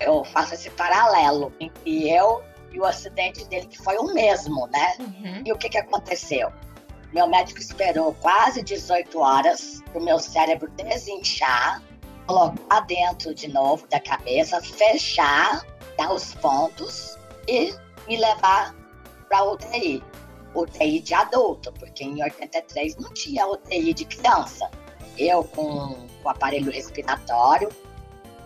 Eu faço esse paralelo entre eu e o acidente dele, que foi o mesmo, né? Uhum. E o que, que aconteceu? Meu médico esperou quase 18 horas para o meu cérebro desinchar, colocar dentro de novo da cabeça, fechar, dar os pontos e me levar para UTI. UTI de adulto, porque em 83 não tinha UTI de criança. Eu com o aparelho respiratório,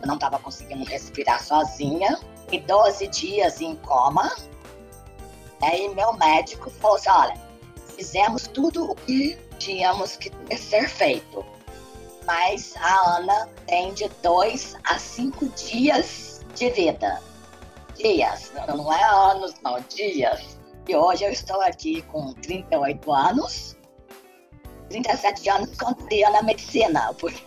eu não estava conseguindo respirar sozinha, e 12 dias em coma. Aí meu médico falou assim: olha, fizemos tudo o que tínhamos que ser feito. Mas a Ana tem de 2 a 5 dias de vida. Dias, não é anos, não, dias. E hoje eu estou aqui com 38 anos, 37 anos contaria na medicina, porque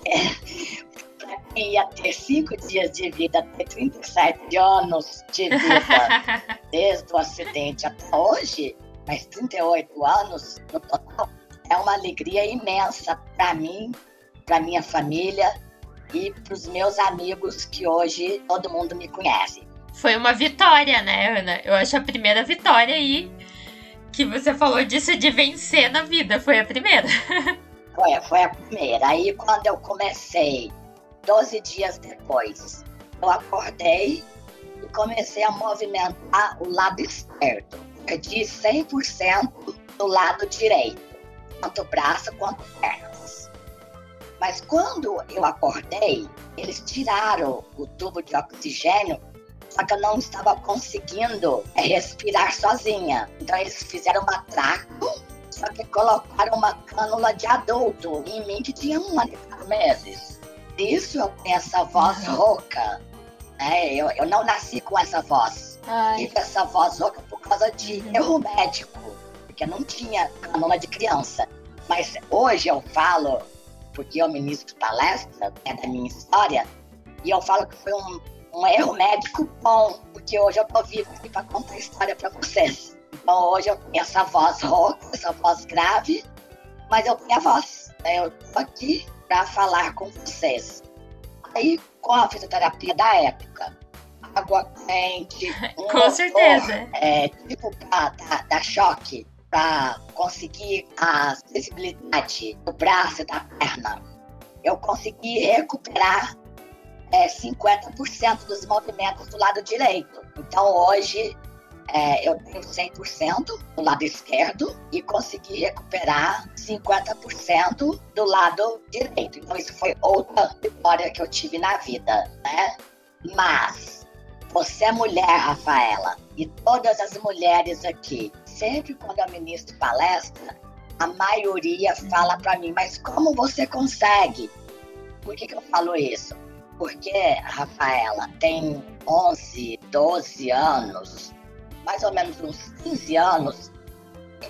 ia ter cinco dias de vida, ter 37 anos de vida, desde o acidente até hoje, mas 38 anos no total, é uma alegria imensa para mim, para minha família e para os meus amigos que hoje todo mundo me conhece. Foi uma vitória, né, Ana? Eu acho a primeira vitória aí que você falou disso de vencer na vida. Foi a primeira. foi, foi a primeira. Aí quando eu comecei 12 dias depois, eu acordei e comecei a movimentar o lado esquerdo. Perdi 100% do lado direito, tanto braço quanto pernas. Mas quando eu acordei, eles tiraram o tubo de oxigênio só que eu não estava conseguindo é, respirar sozinha. Então eles fizeram uma traco, só que colocaram uma cânula de adulto em mim que tinha um ano meses. Isso eu tenho essa voz uhum. rouca. Né? Eu, eu não nasci com essa voz. Ai. Tive essa voz rouca por causa de uhum. erro médico, porque não tinha cânula de criança. Mas hoje eu falo, porque eu ministro palestra, é da minha história, e eu falo que foi um, um erro médico bom, porque hoje eu tô vivo aqui para contar a história para vocês. Então hoje eu tenho essa voz rouca, essa voz grave, mas eu tenho a voz. Né? Eu tô aqui para falar com vocês. Aí, com a fisioterapia da época, água quente, um com motor, certeza. É, tipo para dar, dar choque, para conseguir a sensibilidade do braço e da perna. Eu consegui recuperar é, 50% dos movimentos do lado direito. Então hoje é, eu tenho 100% do lado esquerdo e consegui recuperar 50% do lado direito. Então isso foi outra vitória que eu tive na vida, né? Mas você é mulher, Rafaela, e todas as mulheres aqui, sempre quando eu ministro palestra, a maioria fala para mim, mas como você consegue? Por que, que eu falo isso? Porque Rafaela tem 11, 12 anos, mais ou menos uns 15 anos,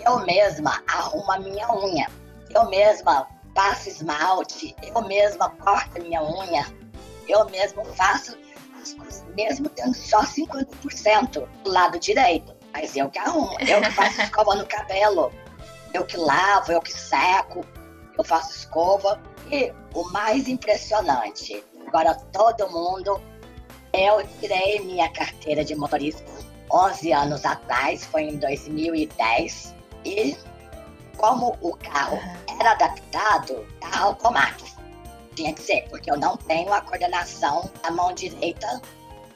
eu mesma arrumo a minha unha. Eu mesma passo esmalte, eu mesma corto a minha unha, eu mesma faço as coisas, mesmo tendo só 50% do lado direito. Mas eu que arrumo, eu que faço escova no cabelo, eu que lavo, eu que seco, eu faço escova. E o mais impressionante, Agora todo mundo. Eu tirei minha carteira de motorista 11 anos atrás, foi em 2010. E como o carro era adaptado, carro automático. Tinha que ser, porque eu não tenho a coordenação da mão direita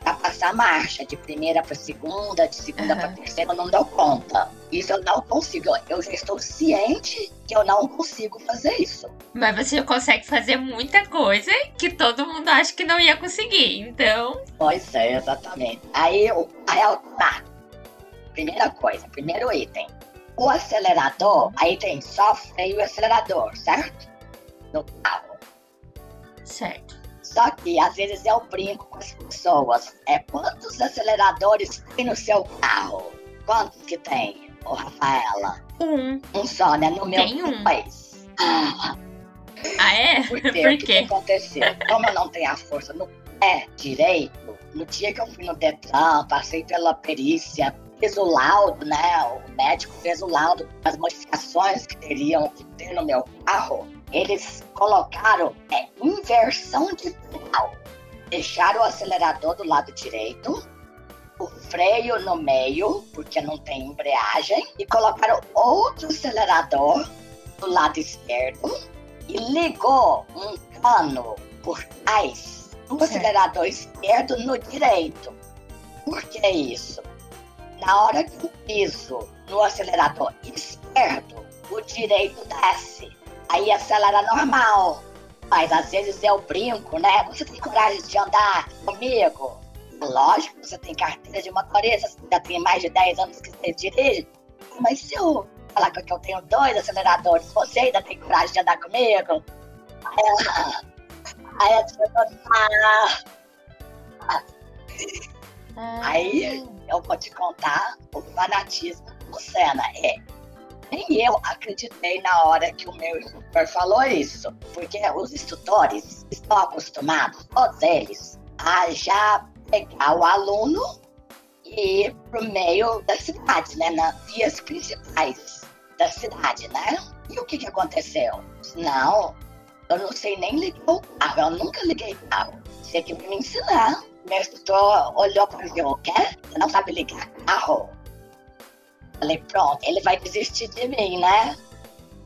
para passar marcha de primeira para segunda, de segunda uhum. para terceira, eu não dou conta. Isso eu não consigo. Eu já estou ciente que eu não consigo fazer isso. Mas você consegue fazer muita coisa que todo mundo acha que não ia conseguir, então. Pois é, exatamente. Aí o é automático. Primeira coisa, primeiro item. O acelerador, aí tem só freio e acelerador, certo? No carro. Certo. Só que às vezes eu brinco com as pessoas. É quantos aceleradores tem no seu carro? Quantos que tem, ô Rafaela? Um. Um só, né? No meu tem um. país. Ah, ah é? Por quê? Por quê? O que, que aconteceu? Como eu não tenho a força no pé direito, no dia que eu fui no Detran, passei pela perícia, fez o laudo, né? O médico fez o laudo, as modificações que teriam que ter no meu carro eles colocaram é, inversão de pedal. Deixaram o acelerador do lado direito, o freio no meio, porque não tem embreagem, e colocaram outro acelerador do lado esquerdo e ligou um cano por trás do acelerador esquerdo no direito. Por que isso? Na hora que eu piso no acelerador esquerdo, o direito desce aí acelera normal. Mas às vezes eu brinco, né? Você tem coragem de andar comigo? Lógico, você tem carteira de motorista, você já tem mais de 10 anos que você dirige. Mas se eu falar que eu tenho dois aceleradores, você ainda tem coragem de andar comigo? Aí ela. Aí a pessoa Aí eu vou te contar o fanatismo do Senna. É, nem eu acreditei na hora que o meu instrutor falou isso, porque os instrutores estão acostumados, todos eles, a já pegar o aluno e ir pro meio da cidade, né, nas vias principais da cidade, né? E o que que aconteceu? Não, eu não sei nem ligar o carro, eu nunca liguei carro. Você que me ensinar. Meu instrutor olhou para mim, o quê? Você não sabe ligar carro? Falei, pronto, ele vai desistir de mim, né?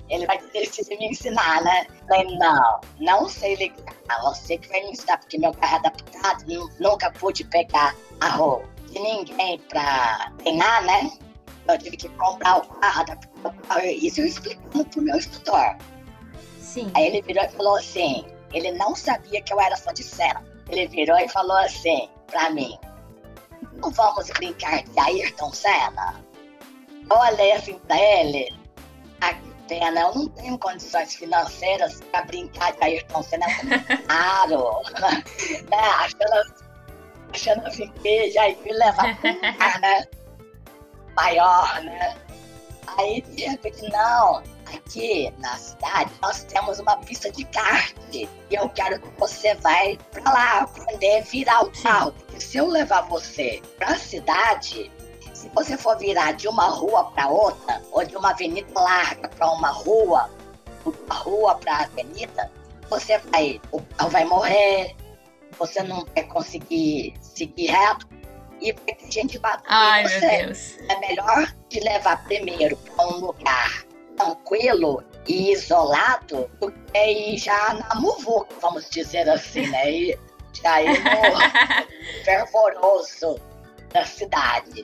Ele vai desistir de me ensinar, né? Falei, não, não sei ligar. Você que vai me ensinar, porque meu carro é adaptado, nunca pude pegar a rua de ninguém pra treinar, né? Eu tive que comprar o carro, adaptar Isso eu explicando pro meu instrutor. Sim. Aí ele virou e falou assim: ele não sabia que eu era fã de cena. Ele virou e falou assim pra mim: não vamos brincar de Ayrton Senna? Eu olhei assim pra ele, ah, que pena, eu não tenho condições financeiras pra brincar de Ayrton Senna, é caro, né? Achando, achando assim que já ia levar pra um né? Maior, né? Aí, de repente, não, aqui na cidade nós temos uma pista de kart e eu quero que você vai pra lá aprender a virar o carro. Porque se eu levar você pra cidade, se você for virar de uma rua para outra, ou de uma avenida larga para uma rua, uma rua para avenida, você vai, o carro vai morrer, você não vai conseguir seguir reto e vai ter gente batendo Ai, você. meu Deus. É melhor te levar primeiro para um lugar tranquilo e isolado do que ir já na muvuca, vamos dizer assim, né? E já ir no fervoroso da cidade.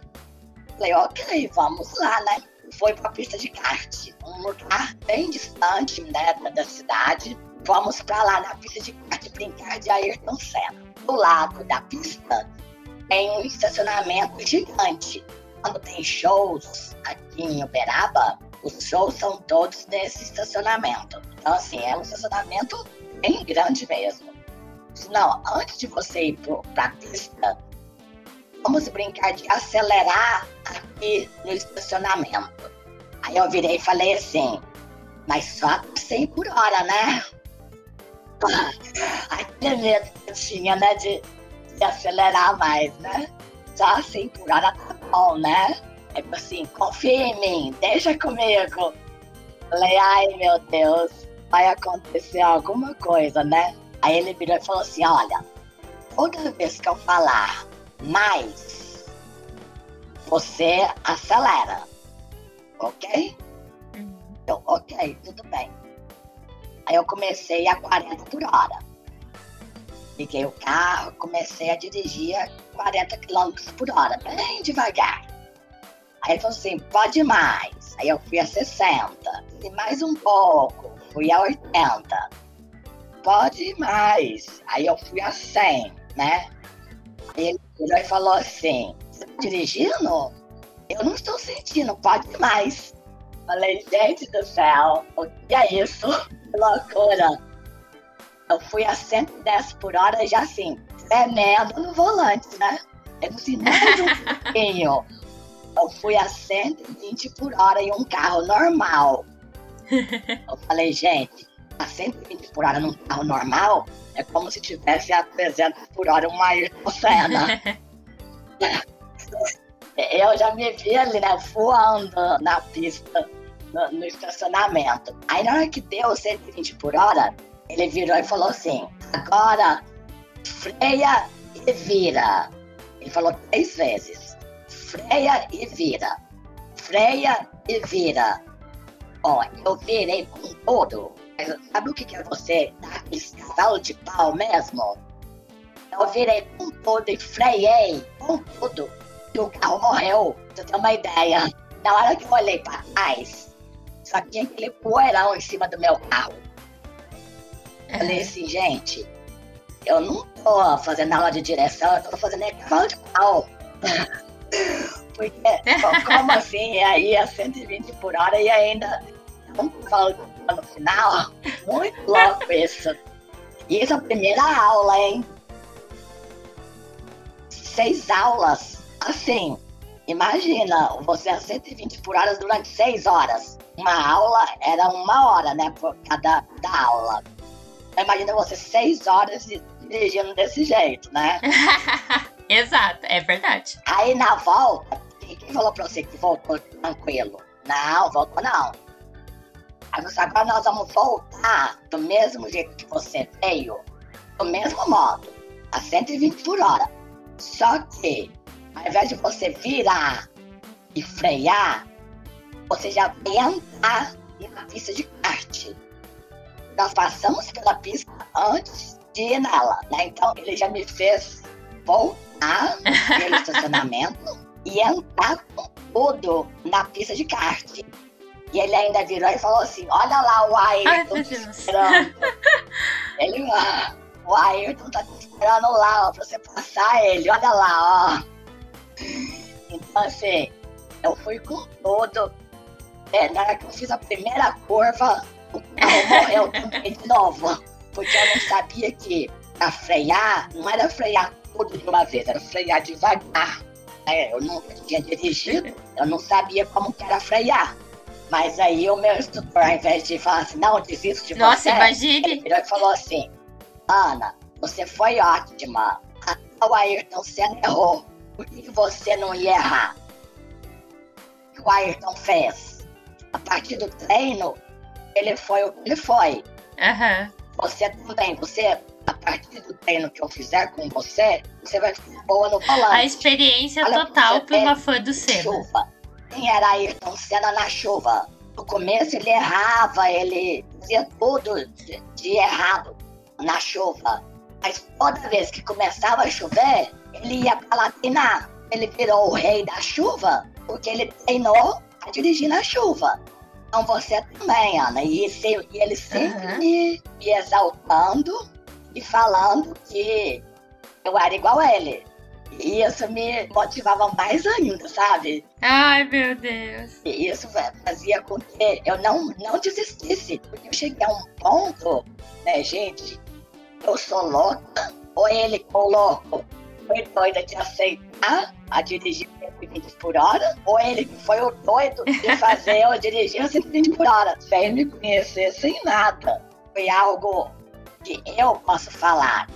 Falei, ok, vamos lá, né? Foi pra pista de kart, um lugar bem distante, né, da, da cidade. Vamos pra lá na pista de kart brincar de Ayrton Senna. Do lado da pista tem um estacionamento gigante. Quando tem shows aqui em Uberaba, os shows são todos nesse estacionamento. Então, assim, é um estacionamento bem grande mesmo. Não, antes de você ir pro, pra pista, vamos brincar de acelerar aqui no estacionamento. Aí eu virei e falei assim, mas só 100 por hora, né? Aquele medo que eu tinha, né, de, de acelerar mais, né? Só 100 por hora tá bom, né? Aí assim, confia em mim, deixa comigo. Falei, ai meu Deus, vai acontecer alguma coisa, né? Aí ele virou e falou assim, olha, toda vez que eu falar mais, você acelera. Ok? Eu, ok, tudo bem. Aí eu comecei a 40 por hora. Liguei o carro, comecei a dirigir a 40 km por hora, bem devagar. Aí ele falou assim, pode mais. Aí eu fui a 60. E mais um pouco, fui a 80. Pode mais. Aí eu fui a 100, né? Ele virou e falou assim, você tá dirigindo? Eu não estou sentindo, pode mais. Falei, gente do céu, o que é isso? Que loucura. Eu fui a 110 por hora já assim, tremendo no volante, né? Eu disse, mais um pouquinho. Eu fui a 120 por hora em um carro normal. Eu falei, gente, a 120 por hora num carro normal é como se tivesse a 300 por hora uma Senna. Eu já me vi ali, né, voando na pista, no, no estacionamento. Aí na hora que deu 120 por hora, ele virou e falou assim, agora freia e vira. Ele falou três vezes. Freia e vira. Freia e vira. Ó, eu virei com tudo. Sabe o que, que é você dar aquele cavalo de pau mesmo? Eu virei com tudo e freiei com tudo. E o carro morreu. Você ter uma ideia. Na hora que eu olhei pra trás, só tinha aquele poeirão em cima do meu carro. Falei assim, gente, eu não tô fazendo aula de direção, eu tô fazendo cavalo de pau. Porque, co- como assim? Aí a 120 por hora e ainda um cavalo de no final? Muito louco isso. E isso é a primeira aula, hein? Seis aulas. Assim, imagina, você a 120 por hora durante seis horas. Uma aula era uma hora, né? Por cada, cada aula. Imagina você seis horas dirigindo desse jeito, né? Exato, é verdade. Aí na volta, quem falou pra você que voltou tranquilo? Não, voltou não. Agora nós vamos voltar do mesmo jeito que você veio, do mesmo modo, a 120 por hora. Só que, ao invés de você virar e frear, você já vai entrar na pista de kart. Nós passamos pela pista antes de ir nela, né? Então ele já me fez voltar pelo estacionamento e entrar com tudo na pista de kart. E ele ainda virou e falou assim: Olha lá o Ai, Ayrton Deus. esperando. ele, ah, o Ayrton tá te esperando lá, ó, pra você passar ele. Olha lá, ó. Então, assim, eu fui com tudo. É, na hora que eu fiz a primeira curva, o carro morreu também de novo. Porque eu não sabia que pra frear, não era frear tudo de uma vez, era frear devagar. É, eu nunca tinha dirigido, eu não sabia como que era frear. Mas aí o meu instrutor, ao invés de falar assim, não, desisto de Nossa, você, imagine. ele virou e falou assim, Ana, você foi ótima. Até o Ayrton Senna errou. Por que você não ia errar? O que o Ayrton fez? A partir do treino, ele foi o que ele foi. Aham. Você também, você, a partir do treino que eu fizer com você, você vai ficar boa no volante. A experiência Olha, total pra uma fã do Senna. chuva. Quem era Ayrton Senna na chuva? No começo ele errava, ele fazia tudo de, de errado na chuva. Mas toda vez que começava a chover, ele ia pra treinar. Ele virou o rei da chuva porque ele treinou a dirigir na chuva. Então você também, Ana. E, se- e ele sempre Aham. me, me exaltando e falando que eu era igual a ele. E isso me motivava mais ainda, sabe? Ai, meu Deus. E isso fa- fazia com que eu não, não desistisse. Porque eu cheguei a um ponto, né, gente? Eu sou louca, ou ele ficou louco, foi doida de aceitar a dirigir 120 por hora, ou ele que foi o doido de fazer eu dirigir a 120 por hora, sem me conhecer, sem nada. Foi algo que eu posso falar.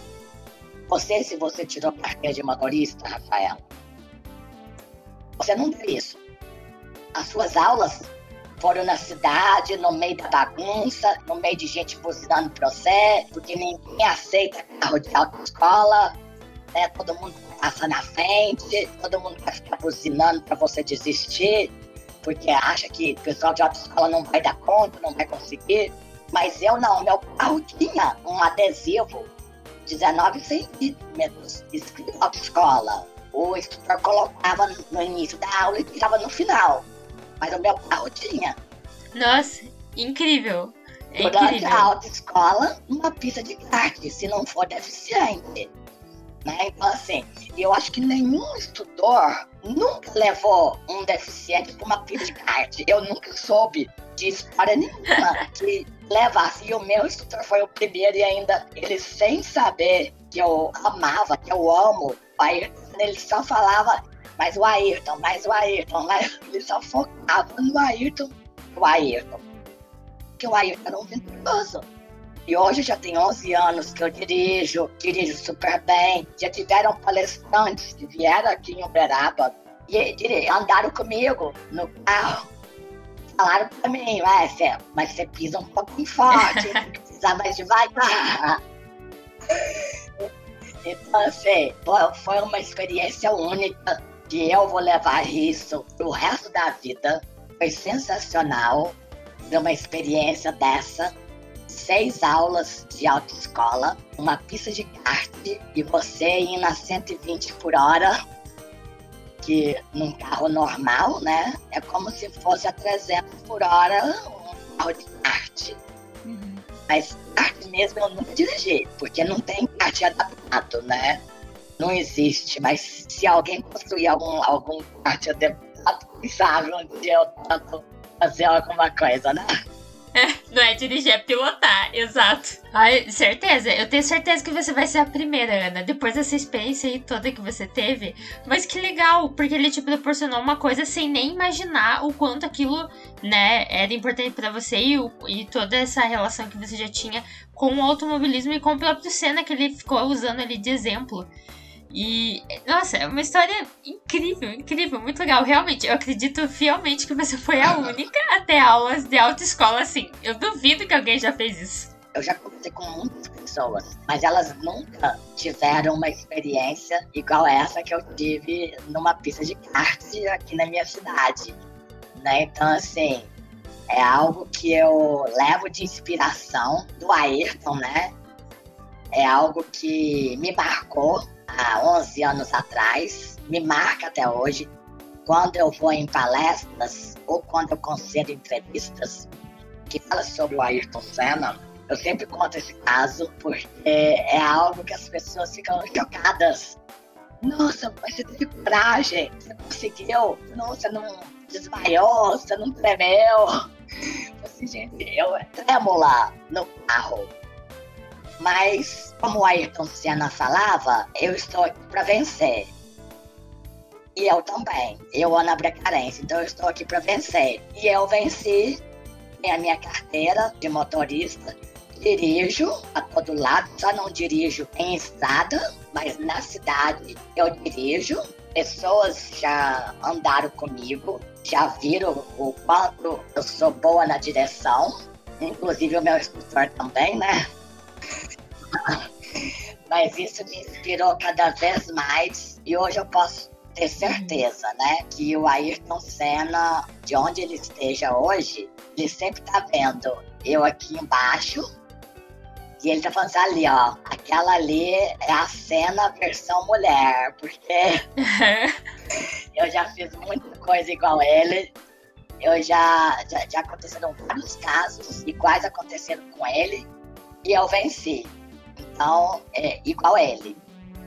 Você, se você tirou carteira de motorista, Rafael, você não viu isso. As suas aulas foram na cidade, no meio da bagunça, no meio de gente buzinando você, porque ninguém aceita carro de autoescola, né? Todo mundo passa na frente, todo mundo vai ficar buzinando pra você desistir, porque acha que o pessoal de autoescola não vai dar conta, não vai conseguir. Mas eu não, meu carro tinha um adesivo 19 centímetros escrito autoescola. O instrutor colocava no início da aula e tirava no final. Mas o meu carro tinha. Nossa, incrível. É Durante a incrível. autoescola, uma pista de kart, se não for deficiente. Né? Então, assim, eu acho que nenhum instrutor nunca levou um deficiente para uma pista de kart. Eu nunca soube de história nenhuma que levasse. E o meu instrutor foi o primeiro e ainda ele sem saber que eu amava, que eu amo o Ayrton, ele só falava mas o Ayrton, mas o Ayrton, mas ele só focava no Ayrton, o Ayrton. Porque o Ayrton era um vitorioso. E hoje já tem 11 anos que eu dirijo, dirijo super bem. Já tiveram palestrantes que vieram aqui em Uberaba e dire- andaram comigo no carro. Falaram pra mim, "Ué, mas você pisa um pouquinho forte, que pisar mais devagar. Então, assim, foi uma experiência única que eu vou levar isso pro resto da vida. Foi sensacional ter uma experiência dessa. Seis aulas de autoescola, uma pista de kart e você indo a 120 por hora, que num carro normal, né? É como se fosse a 300 por hora um carro de kart. Uhum. Mas kart mesmo eu nunca dirigi, porque não tem kart adaptado, né? Não existe, mas se alguém construir algum, algum kart adaptado, sabe onde eu tento fazer alguma coisa, né? Não é dirigir, é pilotar, exato. Ai, certeza, eu tenho certeza que você vai ser a primeira, Ana. Depois dessa experiência aí toda que você teve. Mas que legal, porque ele te proporcionou uma coisa sem nem imaginar o quanto aquilo, né, era importante pra você e, o- e toda essa relação que você já tinha com o automobilismo e com o próprio Senna que ele ficou usando ali de exemplo. E, nossa, é uma história incrível, incrível, muito legal. Realmente, eu acredito fielmente que você foi a única a ter aulas de autoescola assim. Eu duvido que alguém já fez isso. Eu já conversei com muitas pessoas, mas elas nunca tiveram uma experiência igual essa que eu tive numa pista de kart aqui na minha cidade. Né? Então, assim, é algo que eu levo de inspiração do Ayrton, né? É algo que me marcou há 11 anos atrás, me marca até hoje. Quando eu vou em palestras ou quando eu concedo entrevistas que falam sobre o Ayrton Senna, eu sempre conto esse caso porque é algo que as pessoas ficam chocadas. Nossa, você teve coragem, você conseguiu, Nossa, não desmaiou, você não tremeu. Assim, gente, eu trêmula no carro. Mas, como o Ayrton Senna falava, eu estou aqui para vencer. E eu também. Eu, Ana Bracarense, então eu estou aqui para vencer. E eu venci a minha carteira de motorista. Dirijo a todo lado, só não dirijo em estrada, mas na cidade eu dirijo. Pessoas já andaram comigo, já viram o quanto eu sou boa na direção, inclusive o meu instrutor também, né? Mas isso me inspirou cada vez mais e hoje eu posso ter certeza, né, que o Ayrton Senna, de onde ele esteja hoje, ele sempre tá vendo eu aqui embaixo e ele tá falando assim, ali, ó, aquela ali é a cena versão mulher, porque eu já fiz muita coisa igual ele. Eu já, já, já aconteceram vários casos iguais aconteceram com ele e eu venci. Então, é igual ele.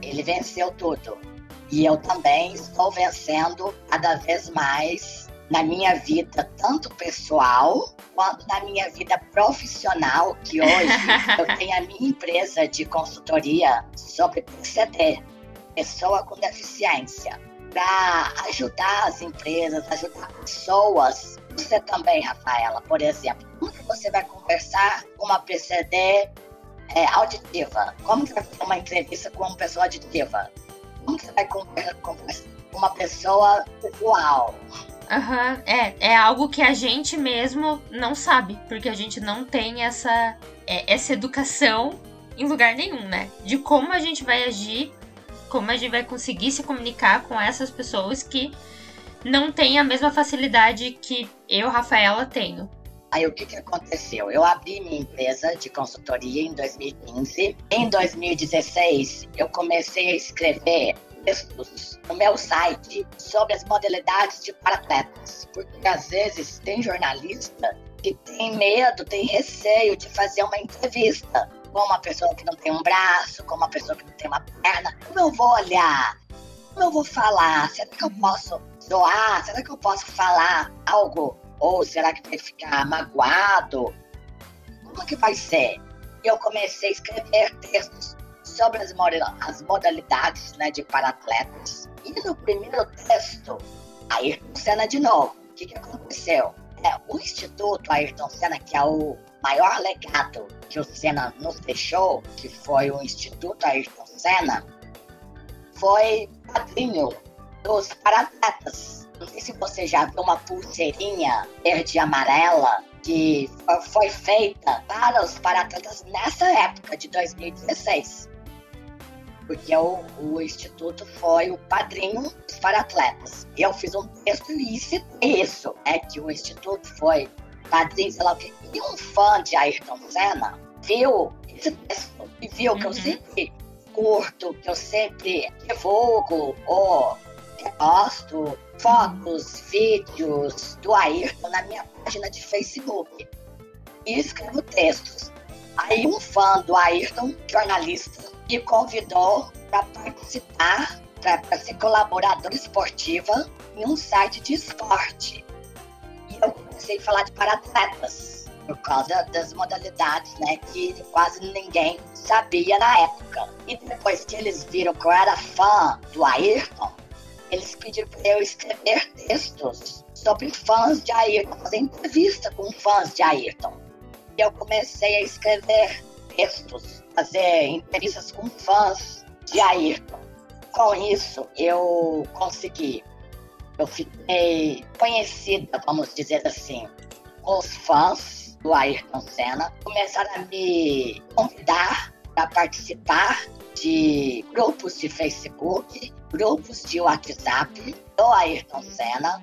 Ele venceu tudo. E eu também estou vencendo cada vez mais na minha vida, tanto pessoal quanto na minha vida profissional, que hoje eu tenho a minha empresa de consultoria sobre PCD, pessoa com deficiência, para ajudar as empresas, ajudar pessoas. Você também, Rafaela, por exemplo, como que você vai conversar com uma PCD é, auditiva? Como que vai fazer uma entrevista com uma pessoa auditiva? Como que você vai conversar com uma pessoa visual? Aham, uhum. é, é algo que a gente mesmo não sabe, porque a gente não tem essa, é, essa educação em lugar nenhum, né? De como a gente vai agir, como a gente vai conseguir se comunicar com essas pessoas que não têm a mesma facilidade que eu, Rafaela, tenho. Aí o que, que aconteceu? Eu abri minha empresa de consultoria em 2015. Em 2016, eu comecei a escrever textos no meu site sobre as modalidades de paratletas, porque às vezes tem jornalista que tem medo, tem receio de fazer uma entrevista com uma pessoa que não tem um braço, com uma pessoa que não tem uma perna. Como eu vou olhar? Como eu vou falar? Será que eu posso doar? Será que eu posso falar algo? Ou será que vai ficar magoado? Como que vai ser? E eu comecei a escrever textos sobre as, as modalidades né, de paratletas. E no primeiro texto, Ayrton Senna de novo. O que, que aconteceu? É, o Instituto Ayrton Senna, que é o maior legado que o Senna nos deixou, que foi o Instituto Ayrton Senna, foi padrinho dos paratletas. Não sei se você já viu uma pulseirinha verde e amarela que foi feita para os paratletas nessa época de 2016 porque o, o Instituto foi o padrinho dos paratletas. Eu fiz um texto e citei isso, é que o Instituto foi padrinho, sei lá o quê. E um fã de Ayrton Senna viu esse texto e viu que eu uhum. sempre curto, que eu sempre divulgo ou posto fotos, vídeos do Ayrton na minha página de Facebook. E escrevo textos. Aí um fã do Ayrton, jornalista, me convidou para participar, para ser colaboradora esportiva em um site de esporte. E eu comecei a falar de paratletas, por causa das modalidades, né, que quase ninguém sabia na época. E depois que eles viram que eu era fã do Ayrton, eles pediram para eu escrever textos sobre fãs de Ayrton, fazer entrevista com fãs de Ayrton. E eu comecei a escrever textos, fazer entrevistas com fãs de Ayrton. Com isso, eu consegui, eu fiquei conhecida, vamos dizer assim, com os fãs do Ayrton Senna. Começaram a me convidar para participar de grupos de Facebook, grupos de WhatsApp do Ayrton Senna.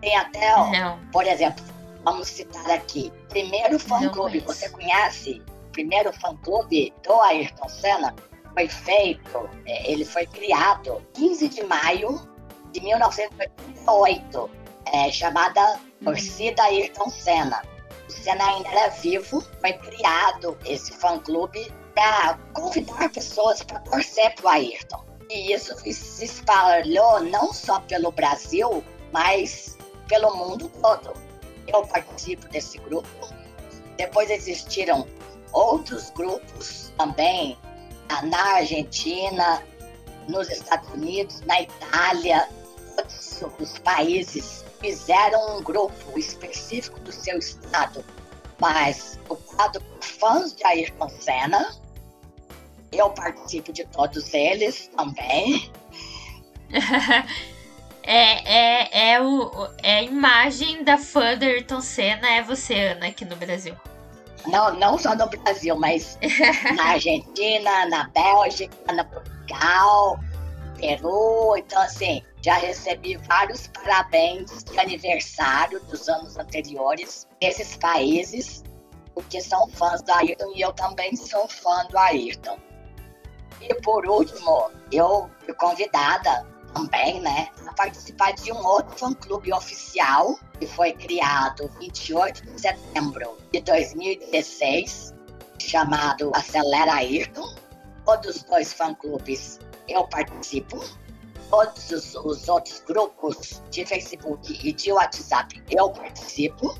Tem até, Não. por exemplo, vamos citar aqui, primeiro fã-clube, você conhece primeiro fã-clube do Ayrton Senna foi feito, é, ele foi criado 15 de maio de 1988, é, chamada Torcida Ayrton Senna. O Senna ainda era vivo, foi criado esse fã-clube para convidar pessoas para torcer pro Ayrton. E isso se espalhou não só pelo Brasil, mas pelo mundo todo. Eu participo desse grupo. Depois existiram outros grupos também na Argentina, nos Estados Unidos, na Itália, todos os países fizeram um grupo específico do seu estado, mas o quadro fãs de Ayrton Senna, eu participo de todos eles também. é, é, é, o, é a imagem da fã do Ayrton Senna, é você, Ana, aqui no Brasil. Não, não só no Brasil, mas na Argentina, na Bélgica, na Portugal, Peru. Então, assim, já recebi vários parabéns de aniversário dos anos anteriores desses países, porque são fãs do Ayrton e eu também sou fã do Ayrton. E por último, eu fui convidada também, né, a participar de um outro fã-clube oficial que foi criado 28 de setembro de 2016, chamado Acelera Ayrton. Todos os dois fã-clubes eu participo. Todos os, os, outros grupos de Facebook e de WhatsApp eu participo.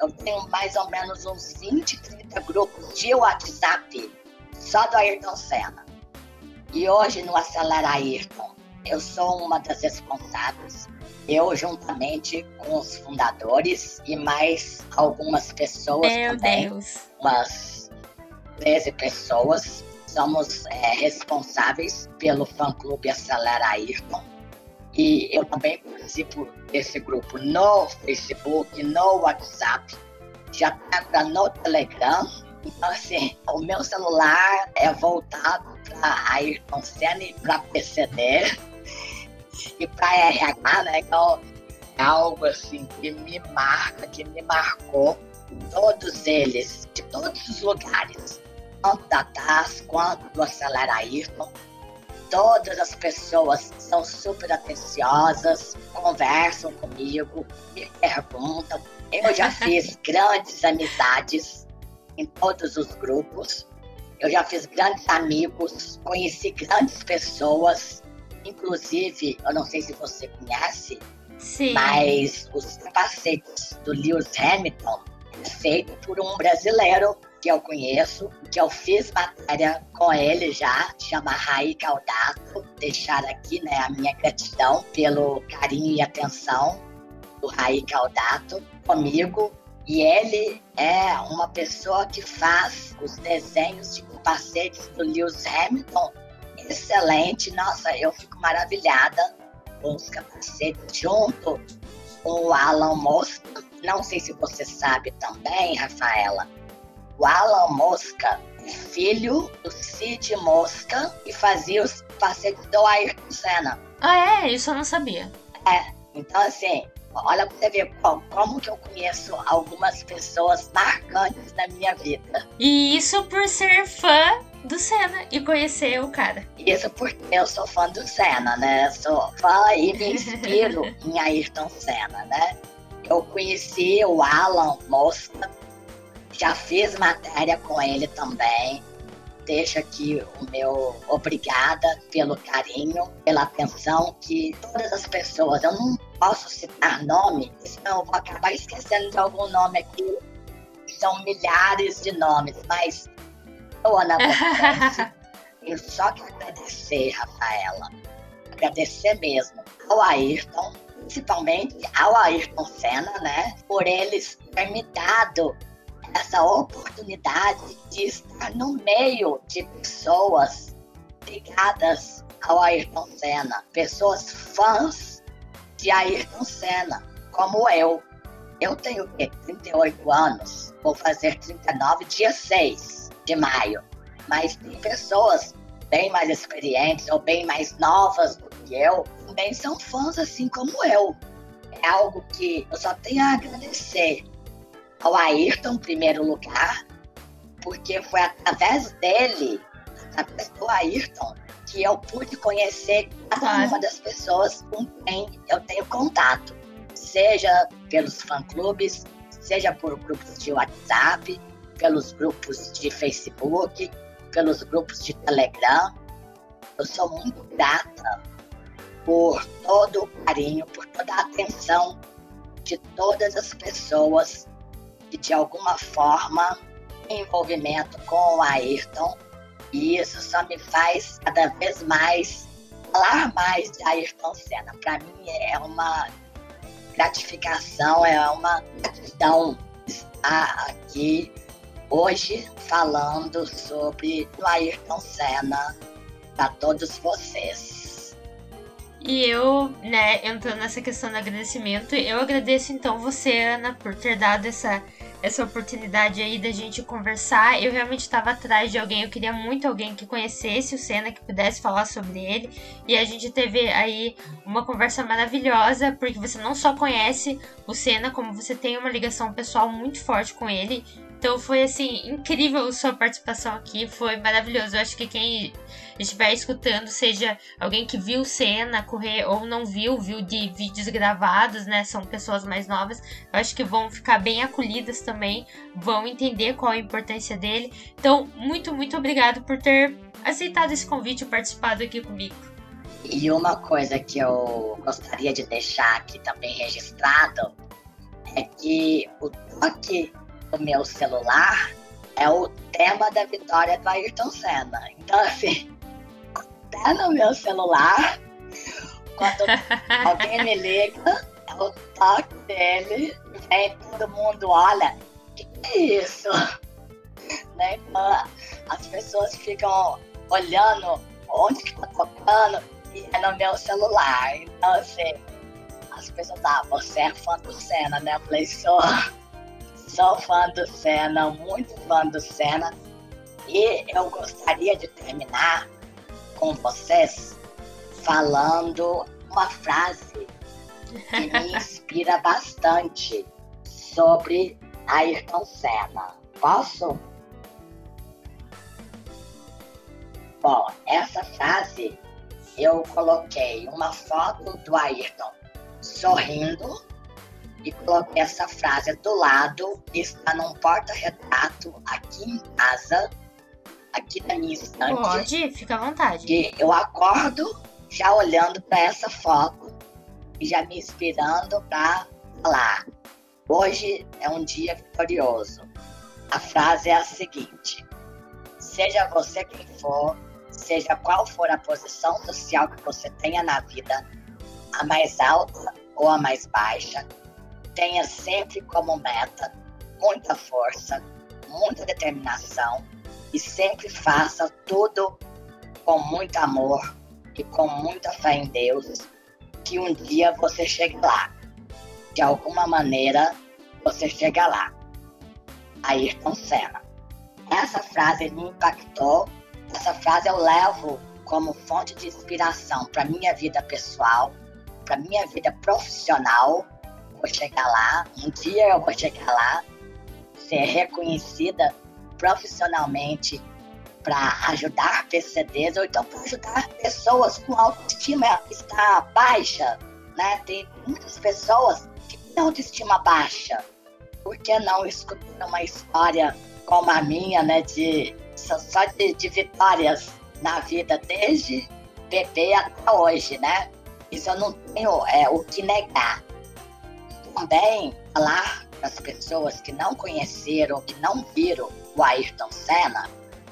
Eu tenho mais ou menos uns 20, 30 grupos de WhatsApp só do Ayrton Senna. E hoje no Acelera Ayrton, eu sou uma das responsáveis. Eu, juntamente com os fundadores e mais algumas pessoas Meu também, Deus. umas 13 pessoas, somos é, responsáveis pelo fã-clube Acelera Ayrton. E eu também participo desse grupo no Facebook, no WhatsApp, já tá no Telegram. Então, assim, o meu celular é voltado para Ayrton Senna e para PCD e para RH, né? Então, é algo assim que me marca, que me marcou. Todos eles, de todos os lugares, tanto da TAS quanto do Acelera Ayrton. Todas as pessoas são super atenciosas, conversam comigo, me perguntam. Eu já fiz grandes amizades em todos os grupos. Eu já fiz grandes amigos, conheci grandes pessoas. Inclusive, eu não sei se você conhece, Sim. mas os capacetes do Lewis Hamilton é feito por um brasileiro que eu conheço, que eu fiz matéria com ele já, chama Raí Caldato. Deixar aqui né, a minha gratidão pelo carinho e atenção do Raí Caldato comigo. E ele é uma pessoa que faz os desenhos de capacetes do Lewis Hamilton. Excelente, nossa, eu fico maravilhada com os capacetes junto com o Alan Mosca. Não sei se você sabe também, Rafaela, o Alan Mosca, filho do Cid Mosca, e fazia os capacetes do Ayrton Senna. Ah, é? Isso eu não sabia. É, então assim, olha pra você ver como, como que eu conheço algumas pessoas marcantes na minha vida. E isso por ser fã do Senna e conhecer o cara. Isso porque eu sou fã do Senna, né? Sou fã e me inspiro em Ayrton Senna, né? Eu conheci o Alan Mosca já fiz matéria com ele também. Deixo aqui o meu obrigada pelo carinho, pela atenção que todas as pessoas, eu não posso citar nome, senão eu vou acabar esquecendo de algum nome aqui. São milhares de nomes, mas eu, Ana eu só quero agradecer, Rafaela. Agradecer mesmo ao Ayrton, principalmente ao Ayrton Senna, né? Por eles ter me dado essa oportunidade de estar no meio de pessoas ligadas ao Ayrton Senna, pessoas fãs de Ayrton Senna, como eu. Eu tenho 38 anos, vou fazer 39 dia 6 de maio, mas tem pessoas bem mais experientes ou bem mais novas do que eu, também são fãs assim como eu. É algo que eu só tenho a agradecer ao Ayrton, em primeiro lugar, porque foi através dele, através do Ayrton, que eu pude conhecer cada uma das pessoas com quem eu tenho contato, seja pelos fã-clubes, seja por grupos de WhatsApp, pelos grupos de Facebook, pelos grupos de Telegram. eu sou muito grata por todo o carinho, por toda a atenção de todas as pessoas que de alguma forma envolvimento com o Ayrton. E isso só me faz cada vez mais falar mais de Ayrton Senna. Para mim é uma gratificação, é uma gratidão estar aqui hoje falando sobre o Ayrton Senna para todos vocês. E eu, né, entrando nessa questão do agradecimento, eu agradeço então você, Ana, por ter dado essa essa oportunidade aí da gente conversar. Eu realmente estava atrás de alguém, eu queria muito alguém que conhecesse o Senna, que pudesse falar sobre ele. E a gente teve aí uma conversa maravilhosa, porque você não só conhece o Senna, como você tem uma ligação pessoal muito forte com ele. Então foi assim, incrível sua participação aqui, foi maravilhoso. Eu acho que quem estiver escutando, seja alguém que viu cena correr ou não viu, viu de vídeos gravados, né? São pessoas mais novas, eu acho que vão ficar bem acolhidas também, vão entender qual a importância dele. Então, muito, muito obrigado por ter aceitado esse convite e participado aqui comigo. E uma coisa que eu gostaria de deixar aqui também registrado é que o toque do meu celular é o tema da vitória do Ayrton Senna. Então, assim, até no meu celular, quando alguém me liga, é o toque dele, vem todo mundo, olha, o que, que é isso? Né? Então, as pessoas ficam olhando onde que tá tocando e é no meu celular. Então, assim, as pessoas, ah, você é fã do Senna, né? Eu falei, sou. Sou fã do Senna, muito fã do Senna. E eu gostaria de terminar com vocês falando uma frase que me inspira bastante sobre Ayrton Senna. Posso? Bom, essa frase eu coloquei uma foto do Ayrton sorrindo e coloquei essa frase do lado, está num porta-retrato aqui em casa, aqui na minha estante. Pode, fica à vontade. Que eu acordo já olhando para essa foto e já me inspirando para falar. Hoje é um dia vitorioso. A frase é a seguinte: seja você quem for, seja qual for a posição social que você tenha na vida, a mais alta ou a mais baixa, tenha sempre como meta muita força, muita determinação e sempre faça tudo com muito amor e com muita fé em Deus, que um dia você chegue lá. De alguma maneira você chega lá. Ayrton Senna. Essa frase me impactou. Essa frase eu levo como fonte de inspiração para minha vida pessoal, para minha vida profissional vou chegar lá, um dia eu vou chegar lá, ser reconhecida profissionalmente para ajudar PCDs ou então para ajudar pessoas com autoestima está baixa, né? Tem muitas pessoas que têm autoestima baixa. Por que não escutar uma história como a minha, né? De só de, de vitórias na vida desde bebê até hoje, né? Isso eu não tenho é, o que negar também falar para as pessoas que não conheceram, que não viram o Ayrton Senna,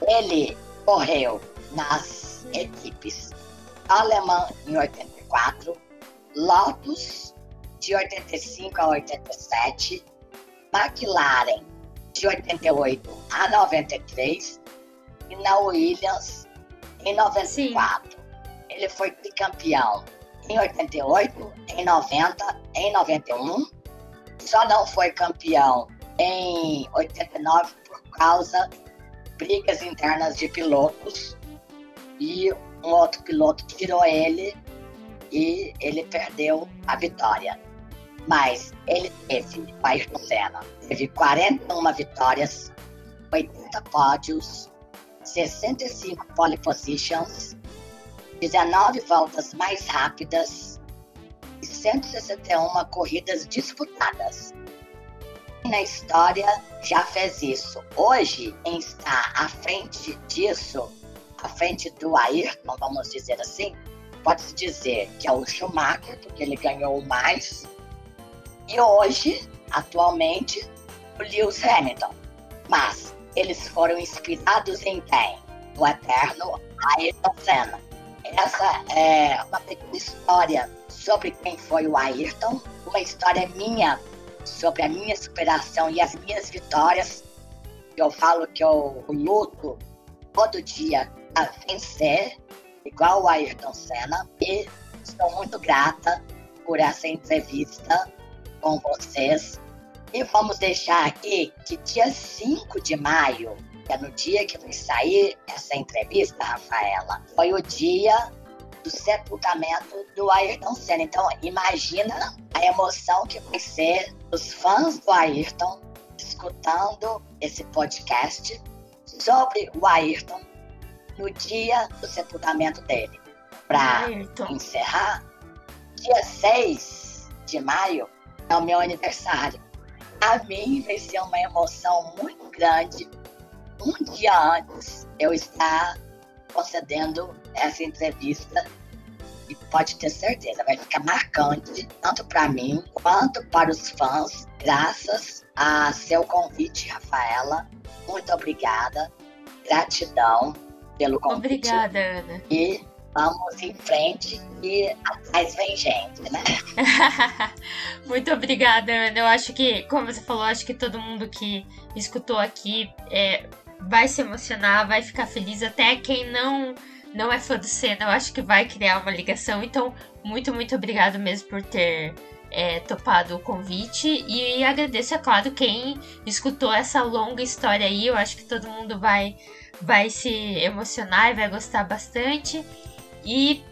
ele correu nas equipes Alemã em 84, Lotus de 85 a 87, McLaren de 88 a 93 e na Williams em 94. Sim. Ele foi tricampeão em 88, em 90, em 91. Só não foi campeão em 89 por causa brigas internas de pilotos e um outro piloto tirou ele e ele perdeu a vitória. Mas ele teve, o Ayrton Senna, teve 41 vitórias, 80 pódios, 65 pole positions, 19 voltas mais rápidas e 161 corridas disputadas. Na história já fez isso. Hoje, quem está à frente disso à frente do Ayrton, vamos dizer assim, pode-se dizer que é o Schumacher, porque ele ganhou mais. E hoje, atualmente, o Lewis Hamilton. Mas eles foram inspirados em quem? No eterno Ayrton Senna. Essa é uma pequena história sobre quem foi o Ayrton, uma história minha sobre a minha superação e as minhas vitórias. Eu falo que eu luto todo dia a vencer, igual o Ayrton Senna, e estou muito grata por essa entrevista com vocês. E vamos deixar aqui que dia 5 de maio, que é no dia que vai sair essa entrevista, Rafaela, foi o dia do sepultamento do Ayrton Senna. Então, imagina a emoção que vai ser os fãs do Ayrton escutando esse podcast sobre o Ayrton no dia do sepultamento dele. Para encerrar, dia 6 de maio é o meu aniversário. A mim vai ser uma emoção muito grande um dia antes eu estar concedendo essa entrevista e pode ter certeza, vai ficar marcante tanto para mim quanto para os fãs. Graças a seu convite, Rafaela. Muito obrigada. Gratidão pelo convite. Obrigada, Ana. E vamos em frente e atrás vem gente, né? Muito obrigada, Ana. Eu acho que, como você falou, acho que todo mundo que escutou aqui é, vai se emocionar, vai ficar feliz, até quem não não é fã do Senna, eu acho que vai criar uma ligação. Então, muito, muito obrigado mesmo por ter é, topado o convite. E agradeço, é claro, quem escutou essa longa história aí. Eu acho que todo mundo vai, vai se emocionar e vai gostar bastante. E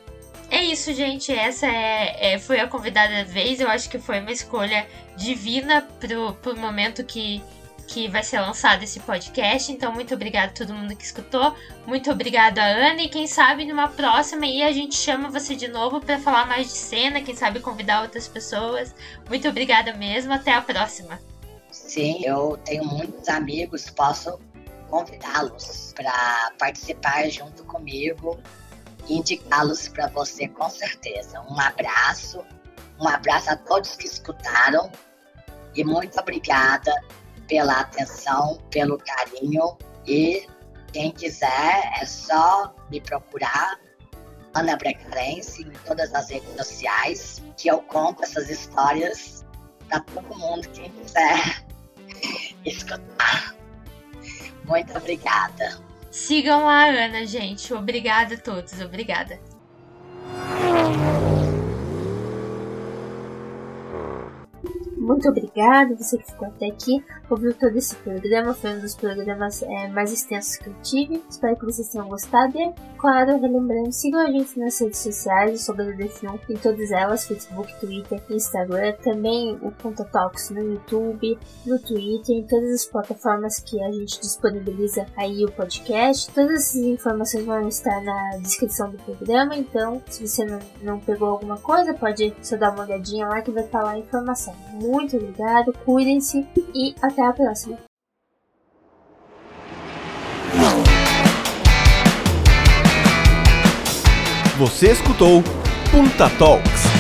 é isso, gente. Essa é, é, foi a convidada da vez. Eu acho que foi uma escolha divina pro, pro momento que que vai ser lançado esse podcast. Então, muito obrigado a todo mundo que escutou. Muito obrigado a Ana. E quem sabe numa próxima aí a gente chama você de novo para falar mais de cena. Quem sabe convidar outras pessoas. Muito obrigada mesmo. Até a próxima. Sim, eu tenho muitos amigos. Posso convidá-los para participar junto comigo e indicá-los para você com certeza. Um abraço. Um abraço a todos que escutaram. E muito obrigada pela atenção, pelo carinho e quem quiser é só me procurar, Ana Brecarense, em todas as redes sociais, que eu conto essas histórias para todo mundo quem quiser escutar. Muito obrigada. Sigam a Ana, gente. Obrigada a todos. Obrigada. Muito obrigada, você que ficou até aqui, ouviu todo esse programa, foi um dos programas é, mais extensos que eu tive. Espero que vocês tenham gostado e, claro, relembrando, sigam a gente nas redes sociais, sobre o Defilm, em todas elas, Facebook, Twitter, Instagram, também o Ponta Talks no YouTube, no Twitter, em todas as plataformas que a gente disponibiliza aí o podcast. Todas essas informações vão estar na descrição do programa, então se você não, não pegou alguma coisa, pode só dar uma olhadinha lá que vai estar lá a informação. Muito muito obrigado, cuidem-se e até a próxima. Você escutou Punta Talks.